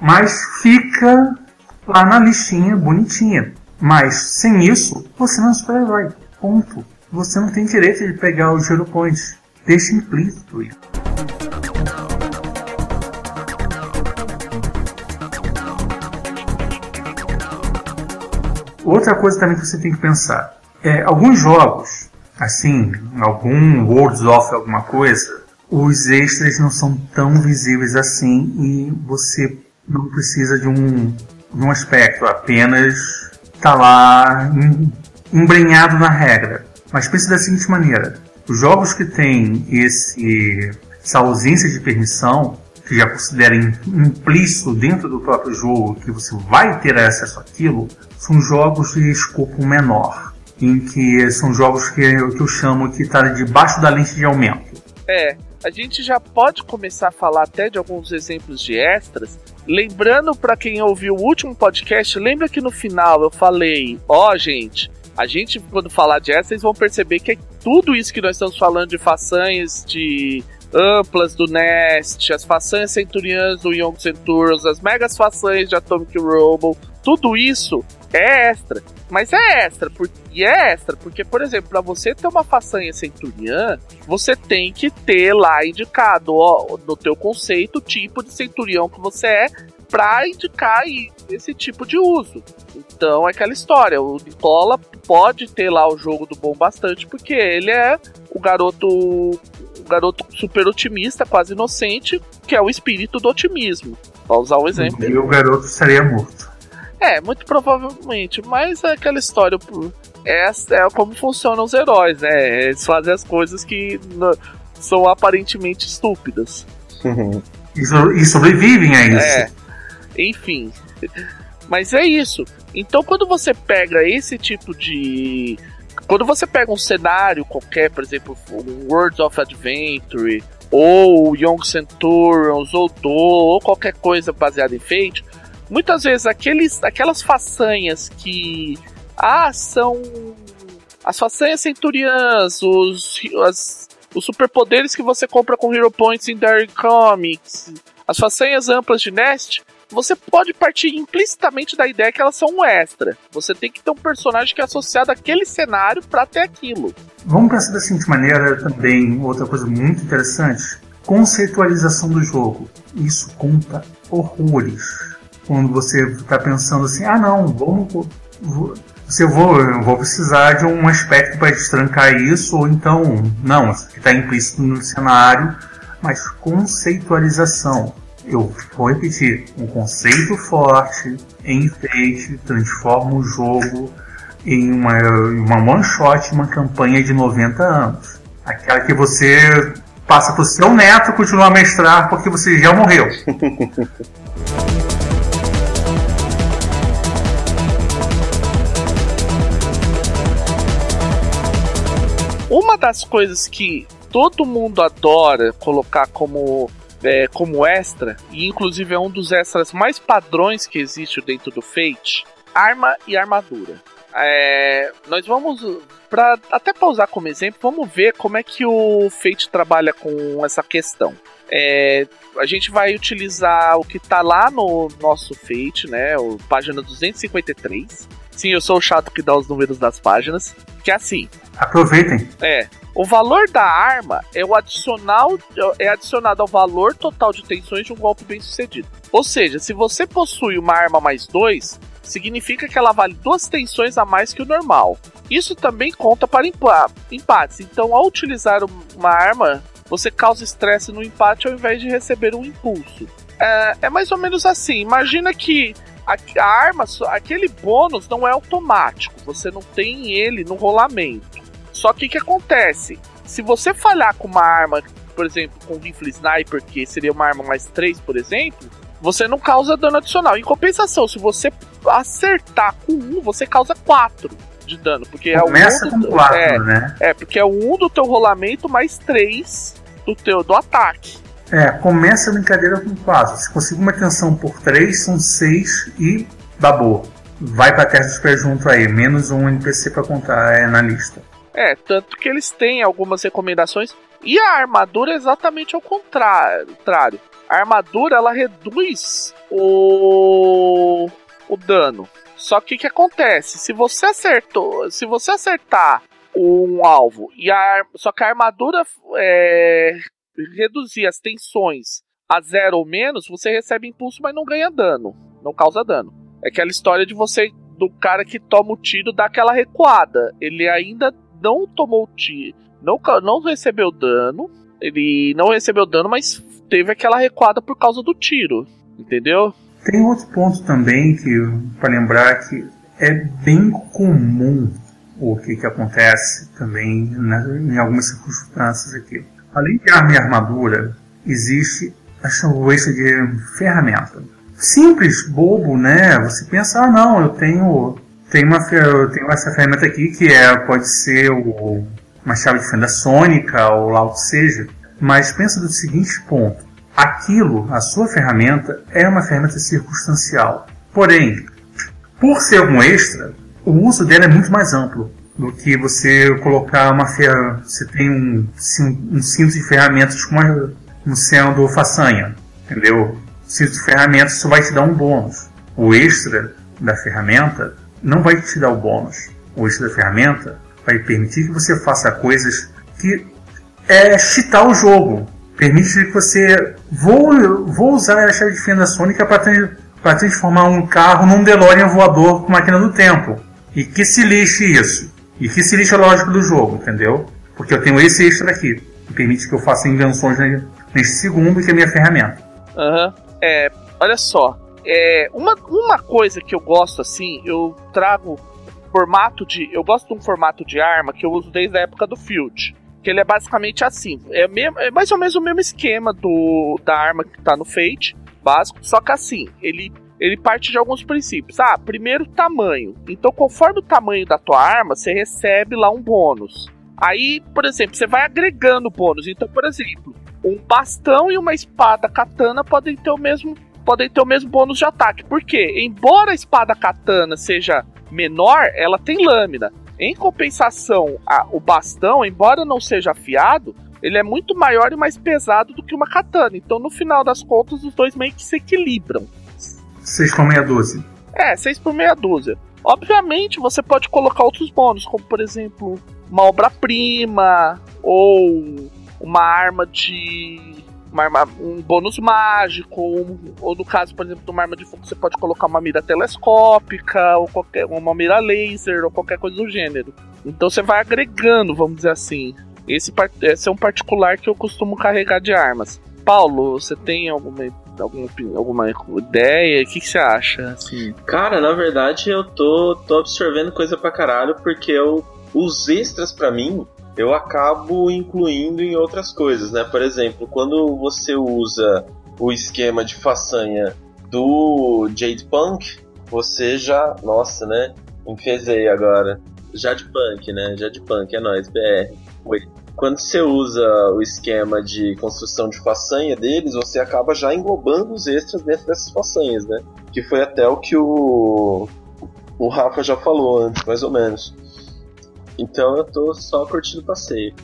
Mas fica lá na listinha bonitinha. Mas sem isso, você não é super-herói. Ponto. Você não tem direito de pegar os Hero Points. Deixa implícito isso. Outra coisa também que você tem que pensar é alguns jogos, assim, algum Worlds of alguma coisa, os extras não são tão visíveis assim e você não precisa de um, de um aspecto, apenas tá lá embrenhado na regra. Mas pense da seguinte maneira: os jogos que têm esse, essa ausência de permissão, que já considera implícito dentro do próprio jogo que você vai ter acesso àquilo, são jogos de escopo menor, em que são jogos que, que eu chamo que está debaixo da lente de aumento. É, a gente já pode começar a falar até de alguns exemplos de extras. Lembrando para quem ouviu o último podcast, lembra que no final eu falei, ó oh, gente, a gente quando falar de extras, vocês vão perceber que é tudo isso que nós estamos falando de façanhas, de amplas do Nest, as façanhas centuriãs do Young Centurions, as megas façanhas de Atomic Robo, tudo isso é extra. Mas é extra, por, e é extra, porque, por exemplo, para você ter uma façanha centuriã, você tem que ter lá indicado ó, no teu conceito o tipo de centurião que você é para indicar esse tipo de uso. Então é aquela história, o Nicola pode ter lá o jogo do bom bastante, porque ele é o garoto o garoto super otimista, quase inocente, que é o espírito do otimismo. Vou usar um exemplo. E o garoto estaria morto. É, muito provavelmente, mas é aquela história. É, é como funcionam os heróis, né? Eles fazem as coisas que são aparentemente estúpidas. e, sobrevivem a isso. É, enfim. Mas é isso. Então, quando você pega esse tipo de. Quando você pega um cenário qualquer, por exemplo, um World of Adventure, ou Young Centurions, ou Do, ou qualquer coisa baseada em Fate, muitas vezes aqueles, aquelas façanhas que ah, são as façanhas centuriãs, os, as, os superpoderes que você compra com Hero Points em Dark Comics, As façanhas amplas de Nest, você pode partir implicitamente da ideia que elas são um extra. Você tem que ter um personagem que é associado àquele cenário para ter aquilo. Vamos pensar da seguinte maneira também, outra coisa muito interessante. Conceitualização do jogo. Isso conta horrores. Quando você está pensando assim, ah não, vamos. Vou, vou, vou precisar de um aspecto para destrancar isso, ou então, não, isso está implícito no cenário, mas conceitualização. Eu vou repetir, um conceito forte, enfeite, transforma o jogo em uma, uma one shot, uma campanha de 90 anos. Aquela que você passa para o seu neto continuar a mestrar porque você já morreu. Uma das coisas que todo mundo adora colocar como, é, como extra, e inclusive é um dos extras mais padrões que existe dentro do Fate, arma e armadura. É, nós vamos, para até para usar como exemplo, vamos ver como é que o Fate trabalha com essa questão. É, a gente vai utilizar o que está lá no nosso Fate, né? O página 253. Sim, eu sou o chato que dá os números das páginas. Que é assim. Aproveitem. É. O valor da arma é o adicional é adicionado ao valor total de tensões de um golpe bem sucedido. Ou seja, se você possui uma arma mais 2, significa que ela vale duas tensões a mais que o normal. Isso também conta para empates. Então, ao utilizar uma arma, você causa estresse no empate ao invés de receber um impulso. É, é mais ou menos assim. Imagina que a, a arma, aquele bônus não é automático, você não tem ele no rolamento. Só que o que acontece? Se você falhar com uma arma, por exemplo, com rifle sniper, que seria uma arma mais 3, por exemplo, você não causa dano adicional. Em compensação, se você acertar com 1, você causa 4 de dano. Porque Começa é o 1 com 4, é, né? É, porque é o 1 do teu rolamento mais 3 do teu do ataque. É, começa a brincadeira com 4. Se conseguir uma tensão por 3, são 6 e boa. Vai pra teste dos pés junto aí, menos um NPC pra contar é, na lista. É, tanto que eles têm algumas recomendações. E a armadura é exatamente ao contrário. A armadura ela reduz o, o dano. Só que o que acontece? Se você acertou, se você acertar um alvo e a só que a armadura é, reduzir as tensões a zero ou menos, você recebe impulso, mas não ganha dano. Não causa dano. É aquela história de você, do cara que toma o tiro, dá aquela recuada. Ele ainda não tomou o tiro, não, não recebeu dano. Ele não recebeu dano, mas teve aquela recuada por causa do tiro. Entendeu? Tem outro ponto também que para lembrar que é bem comum o que, que acontece também em algumas circunstâncias aqui Além de arma e armadura, existe a chamada de ferramenta. Simples, bobo, né? Você pensa, ah não, eu tenho, tenho, uma, eu tenho essa ferramenta aqui que é, pode ser o, uma chave de fenda sônica ou lá o que seja. Mas pensa do seguinte ponto. Aquilo, a sua ferramenta, é uma ferramenta circunstancial. Porém, por ser um extra, o uso dela é muito mais amplo do que você colocar uma ferramenta. Você tem um, um cinto de ferramentas como, como sendo façanha, entendeu? O cinto de ferramentas só vai te dar um bônus. O extra da ferramenta não vai te dar o bônus. O extra da ferramenta vai permitir que você faça coisas que é cheatar o jogo. Permite que você. Vou, vou usar a chave de fenda sônica para transformar um carro num DeLorean voador com máquina do tempo. E que se lixe isso. E que se lixa a lógica do jogo, entendeu? Porque eu tenho esse extra aqui, que permite que eu faça invenções neste segundo, que é a minha ferramenta. Aham. Uhum. É, olha só. É, uma, uma coisa que eu gosto assim, eu trago formato de. Eu gosto de um formato de arma que eu uso desde a época do Field. Que ele é basicamente assim. É, mesmo, é mais ou menos o mesmo esquema do da arma que tá no Fate, básico. Só que assim, ele ele parte de alguns princípios. Ah, primeiro tamanho. Então, conforme o tamanho da tua arma, você recebe lá um bônus. Aí, por exemplo, você vai agregando bônus. Então, por exemplo, um bastão e uma espada katana podem ter o mesmo podem ter o mesmo bônus de ataque. Por quê? Embora a espada katana seja menor, ela tem lâmina. Em compensação, a, o bastão, embora não seja afiado, ele é muito maior e mais pesado do que uma katana. Então, no final das contas, os dois meio que se equilibram. 6 com meia dúzia. É, 6 por meia dúzia. Obviamente, você pode colocar outros bônus, como por exemplo, uma obra-prima ou uma arma de. Uma arma, um bônus mágico, ou, ou no caso, por exemplo, de uma arma de fogo, você pode colocar uma mira telescópica, ou qualquer, uma mira laser, ou qualquer coisa do gênero. Então você vai agregando, vamos dizer assim. Esse, esse é um particular que eu costumo carregar de armas. Paulo, você tem alguma, alguma, alguma ideia? O que, que você acha? Assim? Cara, na verdade eu tô, tô absorvendo coisa pra caralho porque eu, os extras para mim eu acabo incluindo em outras coisas, né? Por exemplo, quando você usa o esquema de façanha do Jade Punk, você já. Nossa, né? Enfezei agora. Jade Punk, né? Jade Punk, é nóis, BR. Oi. Quando você usa o esquema de construção de façanha deles, você acaba já englobando os extras dentro dessas façanhas, né? Que foi até o que o, o Rafa já falou antes, mais ou menos. Então eu tô só curtindo o passeio.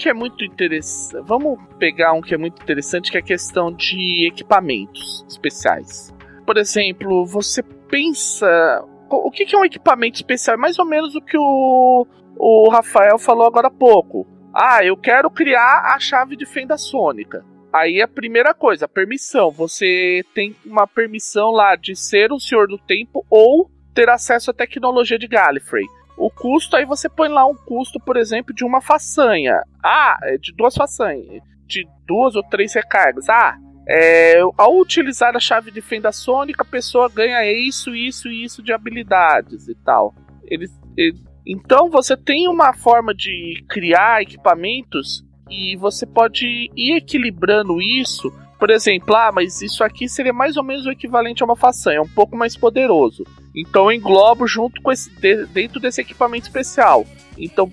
Que é muito interessante. Vamos pegar um que é muito interessante, que é a questão de equipamentos especiais. Por exemplo, você pensa. O que é um equipamento especial? É mais ou menos o que o, o Rafael falou agora há pouco. Ah, eu quero criar a chave de fenda sônica. Aí a primeira coisa, a permissão. Você tem uma permissão lá de ser um senhor do tempo ou ter acesso à tecnologia de Gallifrey. O custo, aí você põe lá um custo, por exemplo, de uma façanha. Ah, é de duas façanhas. De duas ou três recargas. Ah, é, ao utilizar a chave de fenda sônica, a pessoa ganha isso, isso e isso de habilidades e tal. Eles, ele, então você tem uma forma de criar equipamentos e você pode ir equilibrando isso. Por exemplo, ah, mas isso aqui seria mais ou menos o equivalente a uma façanha, é um pouco mais poderoso. Então eu englobo junto com esse dentro desse equipamento especial. Então,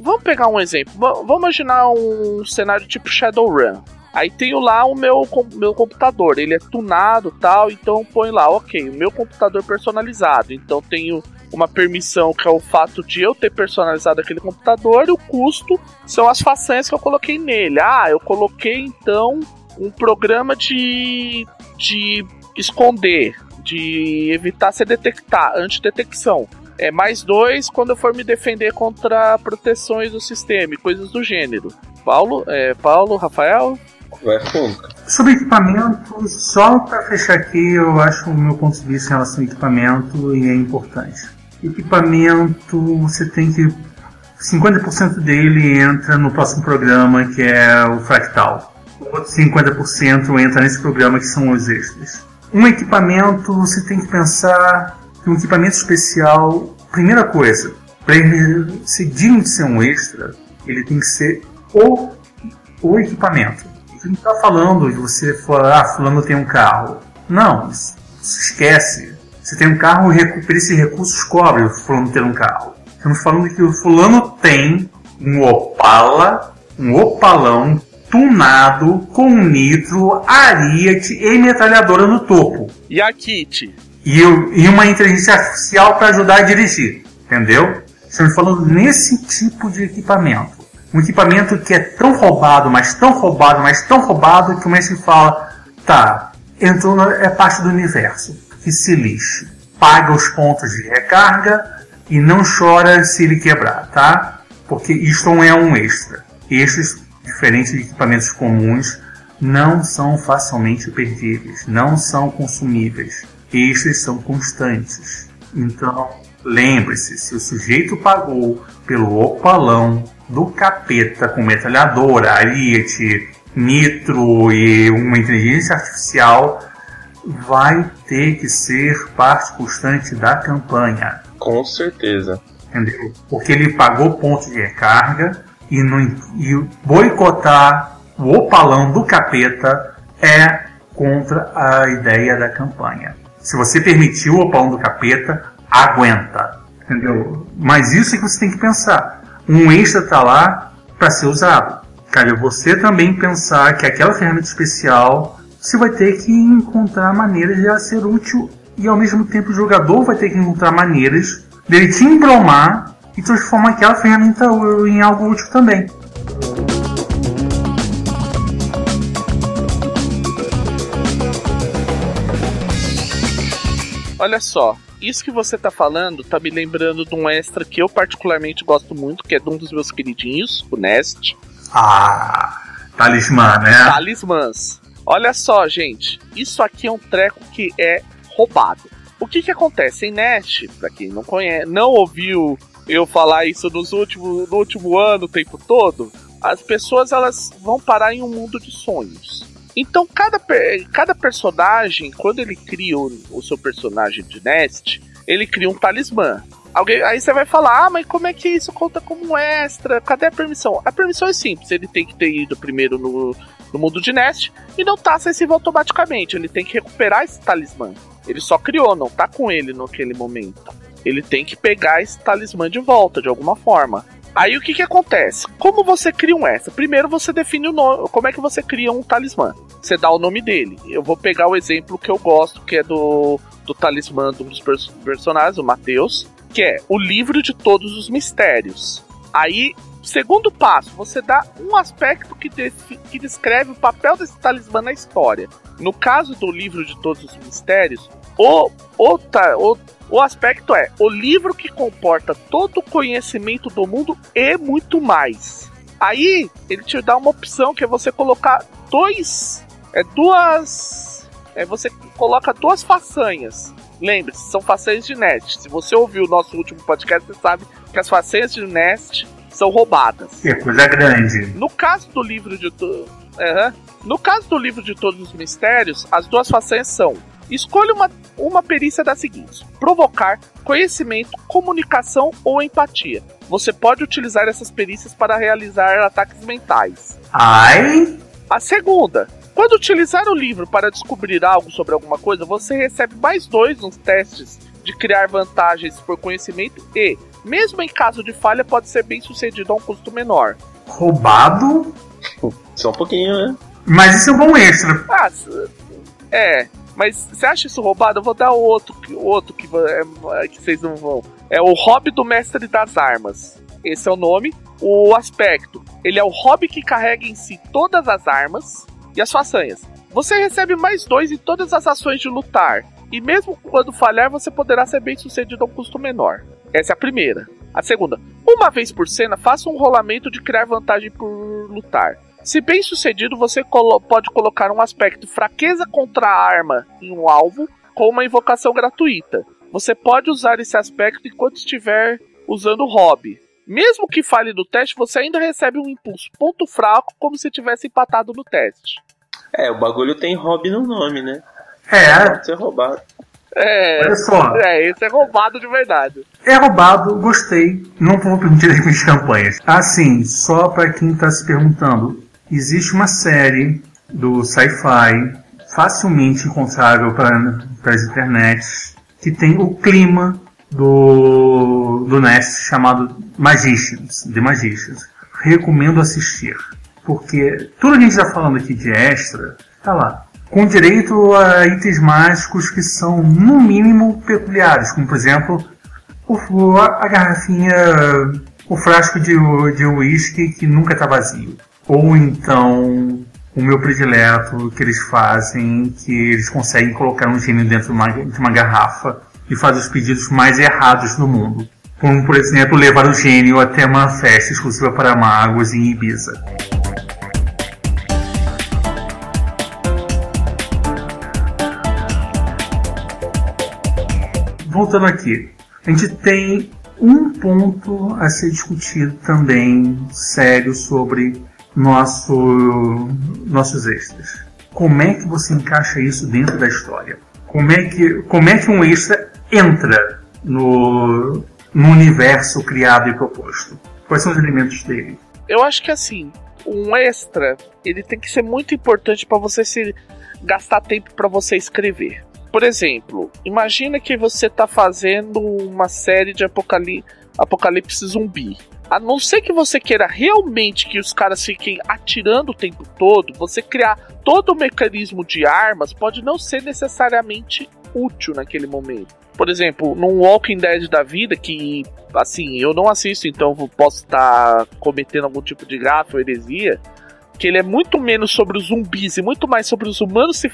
vamos pegar um exemplo. Vamos imaginar um cenário tipo Shadowrun. Aí tenho lá o meu, meu computador, ele é tunado tal, então põe lá, ok, o meu computador personalizado. Então tenho uma permissão que é o fato de eu ter personalizado aquele computador e o custo são as façanhas que eu coloquei nele. Ah, eu coloquei então um programa de, de esconder, de evitar ser detectar, antidetecção. É mais dois quando eu for me defender contra proteções do sistema e coisas do gênero. Paulo, é, Paulo, Rafael? Vai. Sobre equipamento, só para fechar aqui, eu acho o meu ponto de vista em relação ao equipamento e é importante. Equipamento, você tem que 50% dele entra no próximo programa que é o fractal. Outro 50% entra nesse programa que são os extras. Um equipamento, você tem que pensar que um equipamento especial, primeira coisa, para ele ser digno de ser um extra, ele tem que ser o, o equipamento não está falando de você falar, ah, fulano tem um carro. Não, isso, esquece. Você tem um carro, esse recursos cobre o fulano ter um carro. Estamos falando que o fulano tem um Opala, um Opalão tunado com nitro, ariete e metralhadora no topo. E a kit? E, e uma inteligência artificial para ajudar a dirigir. Entendeu? Estamos falando nesse tipo de equipamento. Um equipamento que é tão roubado, mas tão roubado, mas tão roubado que o mestre fala: tá, entrou na, é parte do universo, que se lixe. Paga os pontos de recarga e não chora se ele quebrar, tá? Porque isto não é um extra. Estes, diferentes de equipamentos comuns, não são facilmente perdíveis, não são consumíveis. Estes são constantes. Então, lembre-se, se o sujeito pagou pelo opalão do capeta com metralhadora, ariete, nitro e uma inteligência artificial vai ter que ser parte constante da campanha. Com certeza. Entendeu? Porque ele pagou ponto de recarga e, no, e boicotar o opalão do capeta é contra a ideia da campanha. Se você permitiu o opalão do capeta, aguenta. Entendeu? Mas isso é que você tem que pensar um extra está lá para ser usado. Cabe você também pensar que aquela ferramenta especial você vai ter que encontrar maneiras de ela ser útil e ao mesmo tempo o jogador vai ter que encontrar maneiras dele te embromar e transformar aquela ferramenta em algo útil também. Olha só, isso que você tá falando tá me lembrando de um extra que eu particularmente gosto muito, que é de um dos meus queridinhos, o Nest. Ah, talismã, né? Talismãs. Olha só, gente, isso aqui é um treco que é roubado. O que que acontece em Nest, pra quem não conhece, não ouviu eu falar isso nos últimos, no último ano, o tempo todo, as pessoas elas vão parar em um mundo de sonhos. Então, cada, cada personagem, quando ele cria o, o seu personagem de Nest, ele cria um talismã. Alguém, aí você vai falar, ah, mas como é que isso conta como extra? Cadê a permissão? A permissão é simples, ele tem que ter ido primeiro no, no mundo de Nest e não tá acessível automaticamente. Ele tem que recuperar esse talismã. Ele só criou, não tá com ele naquele momento ele tem que pegar esse talismã de volta, de alguma forma. Aí o que que acontece? Como você cria um extra? Primeiro você define o nome, como é que você cria um talismã? Você dá o nome dele. Eu vou pegar o exemplo que eu gosto, que é do, do talismã de um dos personagens, o Mateus, que é o livro de todos os mistérios. Aí, segundo passo, você dá um aspecto que, que descreve o papel desse talismã na história. No caso do livro de todos os mistérios, o, o, o o aspecto é o livro que comporta todo o conhecimento do mundo e muito mais. Aí ele te dá uma opção que é você colocar dois. É duas. É você coloca duas façanhas. Lembre-se, são façanhas de Nest. Se você ouviu o nosso último podcast, você sabe que as façanhas de Nest são roubadas. Que coisa grande. No caso do livro de. Uhum. No caso do livro de todos os mistérios, as duas façanhas são Escolha uma, uma perícia da seguinte: provocar, conhecimento, comunicação ou empatia. Você pode utilizar essas perícias para realizar ataques mentais. Ai! A segunda: quando utilizar o livro para descobrir algo sobre alguma coisa, você recebe mais dois nos testes de criar vantagens por conhecimento e, mesmo em caso de falha, pode ser bem sucedido a um custo menor. Roubado? Só um pouquinho, né? Mas isso é um bom extra. Ah, é. Mas você acha isso roubado? Eu vou dar outro, outro que, é, que vocês não vão. É o Hobby do Mestre das Armas. Esse é o nome. O aspecto. Ele é o hobby que carrega em si todas as armas e as façanhas. Você recebe mais dois em todas as ações de lutar. E mesmo quando falhar, você poderá ser bem sucedido a um custo menor. Essa é a primeira. A segunda. Uma vez por cena, faça um rolamento de criar vantagem por lutar. Se bem sucedido, você colo pode colocar um aspecto fraqueza contra a arma em um alvo com uma invocação gratuita. Você pode usar esse aspecto enquanto estiver usando o hobby. Mesmo que falhe do teste, você ainda recebe um impulso ponto fraco, como se tivesse empatado no teste. É, o bagulho tem hobby no nome, né? É. Pode ser roubado. É, Olha só. É, esse é roubado de verdade. É roubado, gostei. Não vou permitir as minhas campanhas. Assim, só para quem está se perguntando, Existe uma série do sci-fi facilmente encontrável para as internets que tem o clima do, do Nest chamado Magicians, The Magicians. Recomendo assistir, porque tudo que a gente está falando aqui de extra está lá. Com direito a itens mágicos que são, no mínimo, peculiares, como por exemplo o, a garrafinha, o frasco de, de uísque que nunca está vazio. Ou então o meu predileto que eles fazem, que eles conseguem colocar um gênio dentro de uma, de uma garrafa e faz os pedidos mais errados do mundo. Como, por exemplo, levar o gênio até uma festa exclusiva para magos em Ibiza. Voltando aqui, a gente tem um ponto a ser discutido também sério sobre nosso, nossos extras. Como é que você encaixa isso dentro da história? Como é que, como é que um extra entra no, no universo criado e proposto? Quais são os elementos dele? Eu acho que assim, um extra, ele tem que ser muito importante para você se gastar tempo para você escrever. Por exemplo, imagina que você está fazendo uma série de apocalipse, apocalipse zumbi. A não ser que você queira realmente que os caras fiquem atirando o tempo todo, você criar todo o mecanismo de armas pode não ser necessariamente útil naquele momento. Por exemplo, num Walking Dead da vida, que assim, eu não assisto, então posso estar cometendo algum tipo de gafe ou heresia, que ele é muito menos sobre os zumbis e muito mais sobre os humanos se,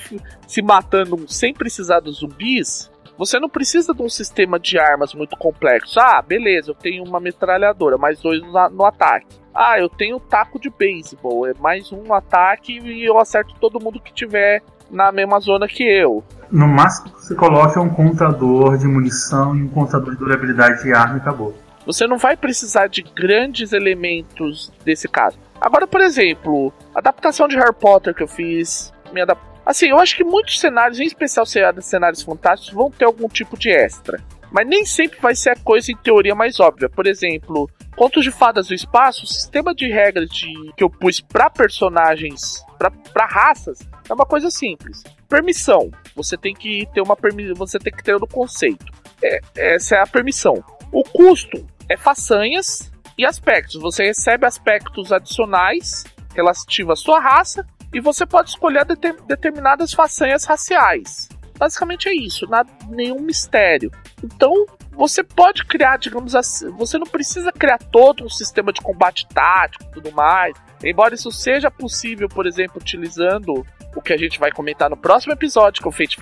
se matando sem precisar dos zumbis, você não precisa de um sistema de armas muito complexo. Ah, beleza, eu tenho uma metralhadora, mais dois no, no ataque. Ah, eu tenho taco de beisebol, é mais um ataque e eu acerto todo mundo que tiver na mesma zona que eu. No máximo que você coloca é um contador de munição e um contador de durabilidade de arma e acabou. Você não vai precisar de grandes elementos desse caso. Agora, por exemplo, adaptação de Harry Potter que eu fiz, me adap... Assim, eu acho que muitos cenários, em especial cenários fantásticos, vão ter algum tipo de extra. Mas nem sempre vai ser a coisa em teoria mais óbvia. Por exemplo, Contos de Fadas do Espaço, o sistema de regras de, que eu pus para personagens, para raças, é uma coisa simples. Permissão. Você tem que ter uma permissão, você tem que ter no conceito. É, essa é a permissão. O custo é façanhas e aspectos. Você recebe aspectos adicionais relativos à sua raça e você pode escolher deter, determinadas façanhas raciais. Basicamente é isso, nada, nenhum mistério. Então, você pode criar, digamos assim, você não precisa criar todo um sistema de combate tático e tudo mais. Embora isso seja possível, por exemplo, utilizando o que a gente vai comentar no próximo episódio, que é o, Fate,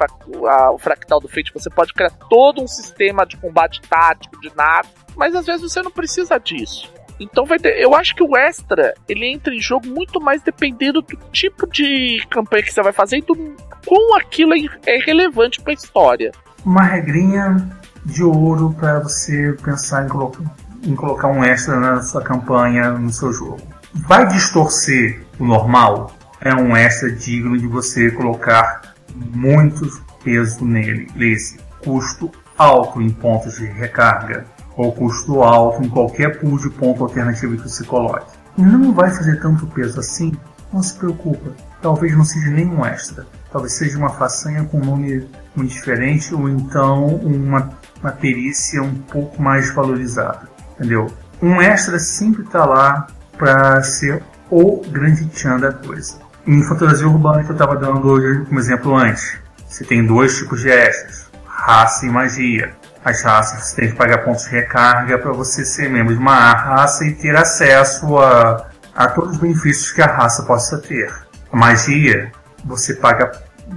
o fractal do Fate, você pode criar todo um sistema de combate tático, de nave, mas às vezes você não precisa disso. Então vai ter, eu acho que o extra ele entra em jogo muito mais dependendo do tipo de campanha que você vai fazer e do como aquilo é relevante para a história. Uma regrinha de ouro para você pensar em colocar, em colocar um extra na sua campanha, no seu jogo. Vai distorcer o normal? É um extra digno de você colocar muito peso nele. Esse custo alto em pontos de recarga ou custo alto em qualquer pool de ponto alternativo que você coloque. Não vai fazer tanto peso assim? Não se preocupa. Talvez não seja nenhum extra. Talvez seja uma façanha com um nome muito diferente ou então uma, uma perícia um pouco mais valorizada. Entendeu? Um extra sempre está lá para ser o grande tchan da coisa. Em fantasia urbana que eu estava dando hoje como exemplo antes, você tem dois tipos de extras: raça e magia. As raças tem que pagar pontos de recarga para você ser membro de uma raça e ter acesso a, a todos os benefícios que a raça possa ter. A magia, você paga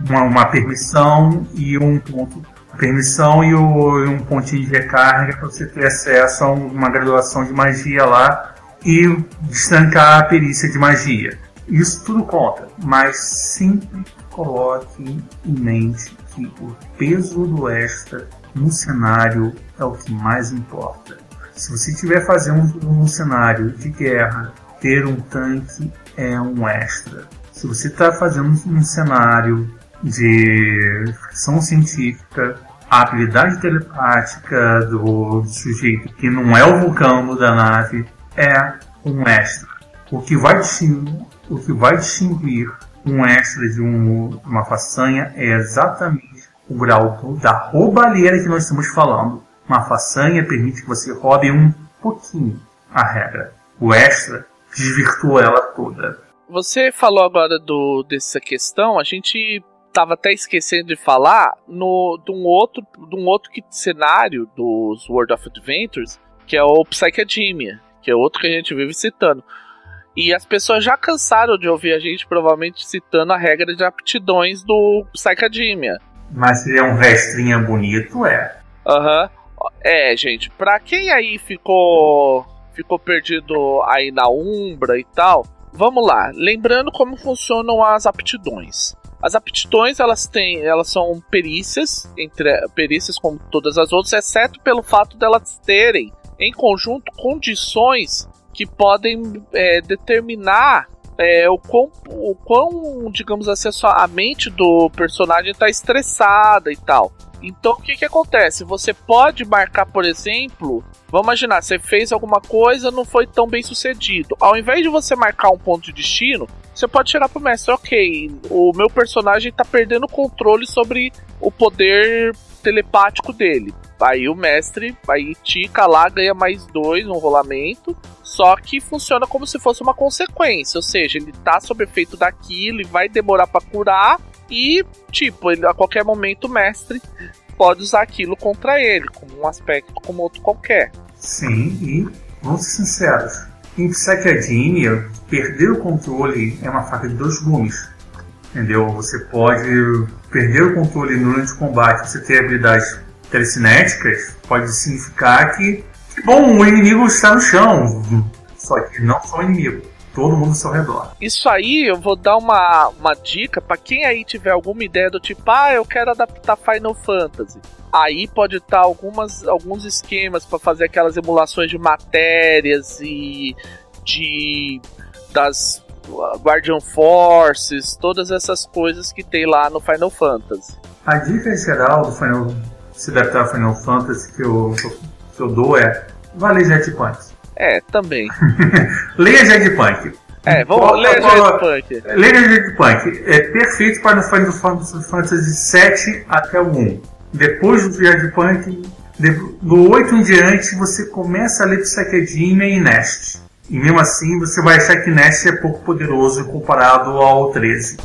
uma, uma permissão e um ponto permissão e, o, e um pontinho de recarga para você ter acesso a uma graduação de magia lá e destancar a perícia de magia. Isso tudo conta, mas sempre coloque em mente que o peso do extra no cenário é o que mais importa. Se você estiver fazendo um, um cenário de guerra, ter um tanque é um extra. Se você está fazendo um cenário de ficção científica, a habilidade telepática do sujeito, que não é o vulcão da nave, é um extra. O que vai distinguir, o que vai distinguir um extra de um, uma façanha é exatamente o grau da roubalheira que nós estamos falando. Uma façanha permite que você roube um pouquinho a regra. O extra desvirtua ela toda. Você falou agora do, dessa questão, a gente tava até esquecendo de falar no, de um outro, de um outro cenário dos World of Adventures, que é o Psychedemia, que é outro que a gente vive citando. E as pessoas já cansaram de ouvir a gente provavelmente citando a regra de aptidões do Psychedemia. Mas se é um restrinha bonito, é. Aham. Uhum. É, gente, pra quem aí ficou ficou perdido aí na Umbra e tal, vamos lá. Lembrando como funcionam as aptidões. As aptidões, elas têm, elas são perícias, entre perícias como todas as outras, exceto pelo fato delas terem em conjunto condições que podem é, determinar é, o, quão, o quão, digamos assim, a mente do personagem está estressada e tal. Então o que, que acontece? Você pode marcar, por exemplo, vamos imaginar, você fez alguma coisa, não foi tão bem sucedido. Ao invés de você marcar um ponto de destino, você pode chegar pro mestre, ok, o meu personagem tá perdendo controle sobre o poder telepático dele. Aí o mestre, aí tica lá, ganha mais dois no rolamento. Só que funciona como se fosse uma consequência, ou seja, ele tá sob efeito daquilo e vai demorar para curar, E, tipo, ele, a qualquer momento o mestre pode usar aquilo contra ele, como um aspecto como outro qualquer. Sim, e vamos ser sinceros. Em Psychedemia, perder o controle é uma faca de dois gumes. Entendeu? Você pode perder o controle durante o combate, você ter habilidades telecinéticas, pode significar que, que, bom, o inimigo está no chão. Só que não só o inimigo, todo mundo ao seu redor. Isso aí eu vou dar uma, uma dica para quem aí tiver alguma ideia do tipo, ah, eu quero adaptar Final Fantasy. Aí pode estar algumas, alguns esquemas para fazer aquelas emulações de matérias e de das Guardian Forces, todas essas coisas que tem lá no Final Fantasy. A dica geral do Final, se adaptar ao Final Fantasy que eu, que eu dou é vá ler Jetpunk. É, também. Leia Jetpunk. É, vamos ler Jetpunk. Leia Jetpunk. É perfeito para o Final Fantasy 7 até o 1. Depois do Jetpunk, do 8 em diante, você começa a ler Psychedemia e Nest. E mesmo assim, você vai achar que Nest é pouco poderoso comparado ao 13.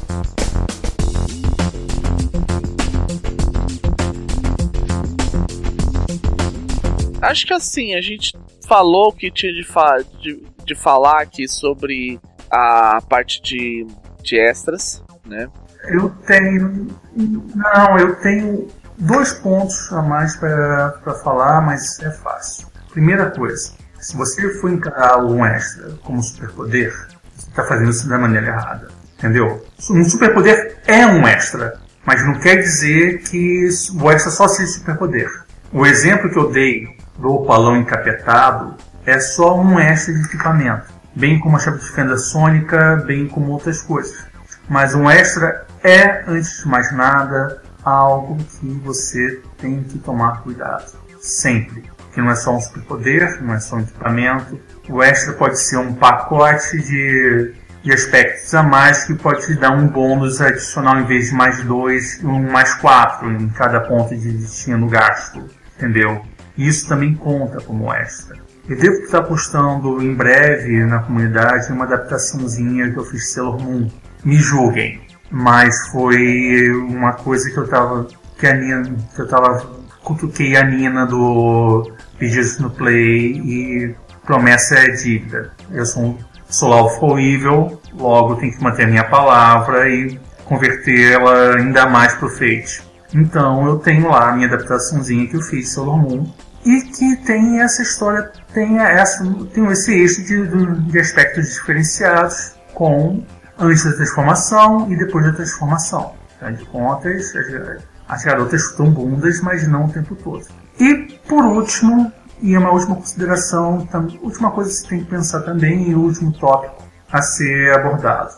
Acho que assim, a gente falou que tinha de, fa de, de falar aqui sobre a parte de, de extras, né? Eu tenho. Não, eu tenho dois pontos a mais para falar, mas é fácil. Primeira coisa, se você for encarar um extra como superpoder, você está fazendo isso da maneira errada. Entendeu? Um superpoder é um extra, mas não quer dizer que o extra só seja superpoder. O exemplo que eu dei do opalão encapetado é só um extra de equipamento, bem como a chave de fenda sônica, bem como outras coisas. Mas um extra é, antes de mais nada, algo que você tem que tomar cuidado, sempre que não é só um superpoder, não é só um equipamento. O extra pode ser um pacote de, de aspectos a mais que pode te dar um bônus adicional em vez de mais dois, um mais quatro em cada ponto de destino gasto, entendeu? Isso também conta como extra. Eu devo estar postando em breve na comunidade uma adaptaçãozinha que eu fiz de Sailor Moon. Me julguem, mas foi uma coisa que eu tava que a Nina, que eu tava cutuquei a Nina do pedidos no Play e promessa é dívida. Eu sou, um, sou evil, logo tenho que manter a minha palavra e convertê-la ainda mais para o Fate. Então eu tenho lá a minha adaptaçãozinha que eu fiz Sailor Moon e que tem essa história, tem, essa, tem esse eixo de, de aspectos diferenciados com antes da transformação e depois da transformação. Afinal de contas, as, as garotas chutam bundas, mas não o tempo todo. E por último, e uma última consideração, última coisa que você tem que pensar também, e o último tópico a ser abordado.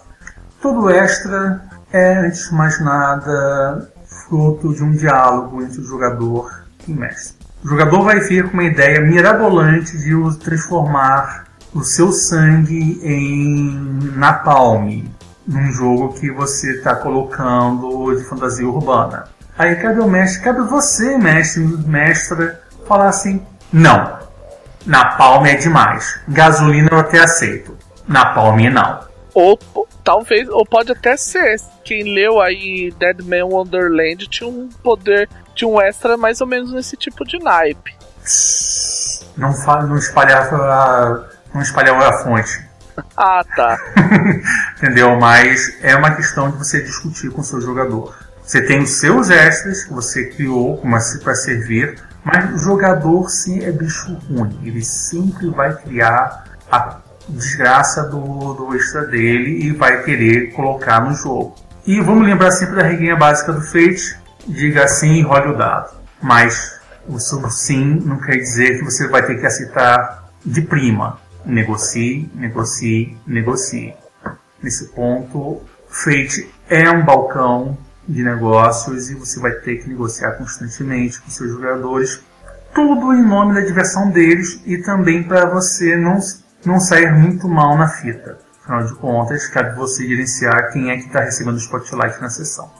Todo extra é, antes de mais nada, fruto de um diálogo entre o jogador e o mestre. O jogador vai vir com uma ideia mirabolante de transformar o seu sangue em napalm, num jogo que você está colocando de fantasia urbana. Aí cabe o mestre, cabe você, mestre, mestra, falar assim: não, na palme é demais. Gasolina eu até aceito, na palme não. Ou talvez, ou pode até ser. Quem leu aí Dead Man Wonderland tinha um poder, tinha um extra mais ou menos nesse tipo de naipe. Não, fala, não espalhar a, não espalhar a fonte. ah, tá. Entendeu? Mas é uma questão de você discutir com o seu jogador. Você tem os seus extras que você criou para servir, mas o jogador sim é bicho ruim. Ele sempre vai criar a desgraça do, do extra dele e vai querer colocar no jogo. E vamos lembrar sempre da regrinha básica do Fate: diga sim e role o dado. Mas o sim não quer dizer que você vai ter que aceitar de prima. Negocie, negocie, negocie. Nesse ponto, Fate é um balcão de negócios e você vai ter que negociar constantemente com seus jogadores, tudo em nome da diversão deles e também para você não, não sair muito mal na fita. Afinal de contas, cabe você gerenciar quem é que está recebendo o spotlight na sessão.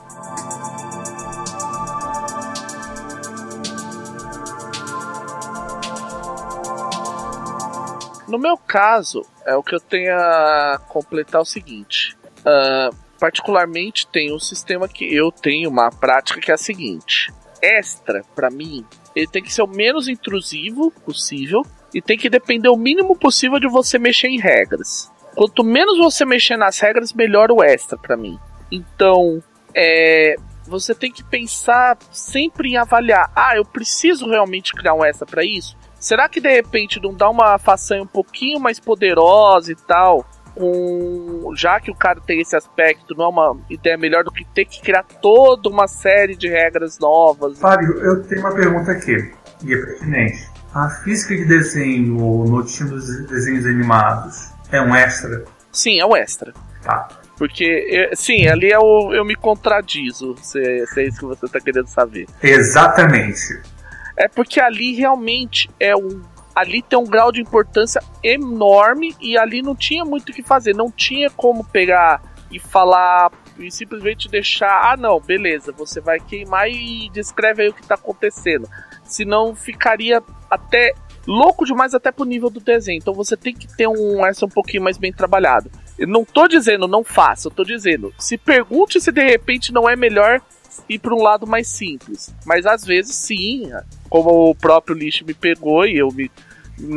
No meu caso, é o que eu tenho a completar é o seguinte. Uh, particularmente tenho um sistema que eu tenho uma prática que é a seguinte: extra, para mim, ele tem que ser o menos intrusivo possível e tem que depender o mínimo possível de você mexer em regras. Quanto menos você mexer nas regras, melhor o extra para mim. Então, é, você tem que pensar sempre em avaliar. Ah, eu preciso realmente criar um extra para isso? Será que de repente não dá uma façanha um pouquinho mais poderosa e tal? Com, já que o cara tem esse aspecto, não é uma ideia melhor do que ter que criar toda uma série de regras novas. Fábio, eu tenho uma pergunta aqui, e é pertinente. A física de desenho no time dos desenhos animados é um extra? Sim, é um extra. Tá. Porque, sim, ali eu, eu me contradizo, se, se é isso que você está querendo saber. Exatamente. É porque ali realmente é um. Ali tem um grau de importância enorme e ali não tinha muito o que fazer. Não tinha como pegar e falar e simplesmente deixar. Ah, não, beleza, você vai queimar e descreve aí o que está acontecendo. Senão ficaria até louco demais até pro nível do desenho. Então você tem que ter um essa um pouquinho mais bem trabalhado. Eu não tô dizendo não faça, eu tô dizendo, se pergunte se de repente não é melhor ir para um lado mais simples. Mas às vezes sim, como o próprio lixo me pegou e eu me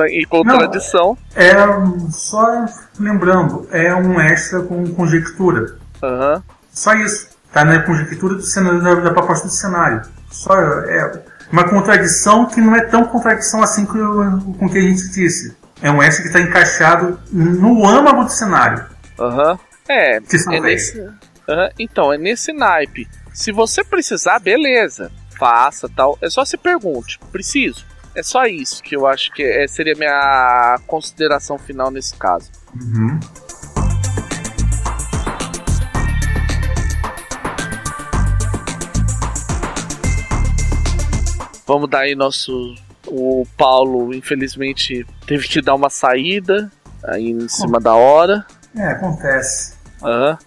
em contradição. Não, é só lembrando, é um extra com conjectura. Uhum. Só isso. Tá na conjectura do cenário, da, da proposta do cenário. Só é uma contradição que não é tão contradição assim com, com o que a gente disse. É um extra que está encaixado no âmago do cenário. Aham. Uhum. É, é nesse, uhum. então, é nesse naipe. Se você precisar, beleza, faça tal. É só se pergunte, preciso. É só isso que eu acho que é, seria minha consideração final nesse caso. Uhum. Vamos dar aí nosso. O Paulo, infelizmente, teve que dar uma saída aí em cima da hora. É, acontece. Uhum.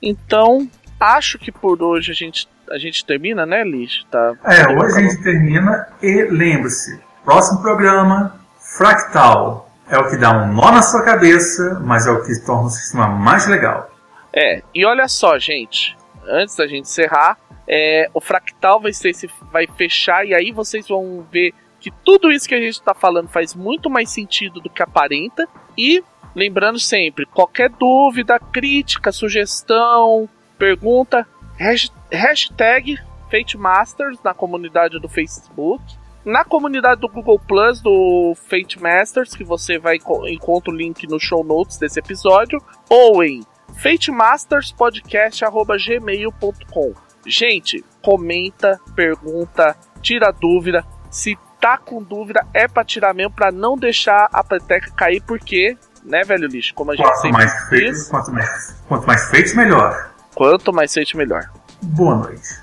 Então, acho que por hoje a gente, a gente termina, né, Lixo? Tá, é, hoje a gente termina e lembre-se: próximo programa, Fractal. É o que dá um nó na sua cabeça, mas é o que torna o sistema mais legal. É, e olha só, gente, antes da gente encerrar, é, o fractal vai ser vai fechar e aí vocês vão ver que tudo isso que a gente está falando faz muito mais sentido do que aparenta e Lembrando sempre, qualquer dúvida, crítica, sugestão, pergunta, hashtag FateMasters na comunidade do Facebook. Na comunidade do Google Plus do Fate Masters, que você vai encontra o link no show notes desse episódio, ou em fatemasterspodcast.gmail.com. Gente, comenta, pergunta, tira dúvida. Se tá com dúvida, é para tirar mesmo, para não deixar a peteca cair, porque né, velho lixo? Como a gente quanto sempre mais diz. Quanto mais, quanto mais feito, melhor. Quanto mais feito, melhor. Boa noite.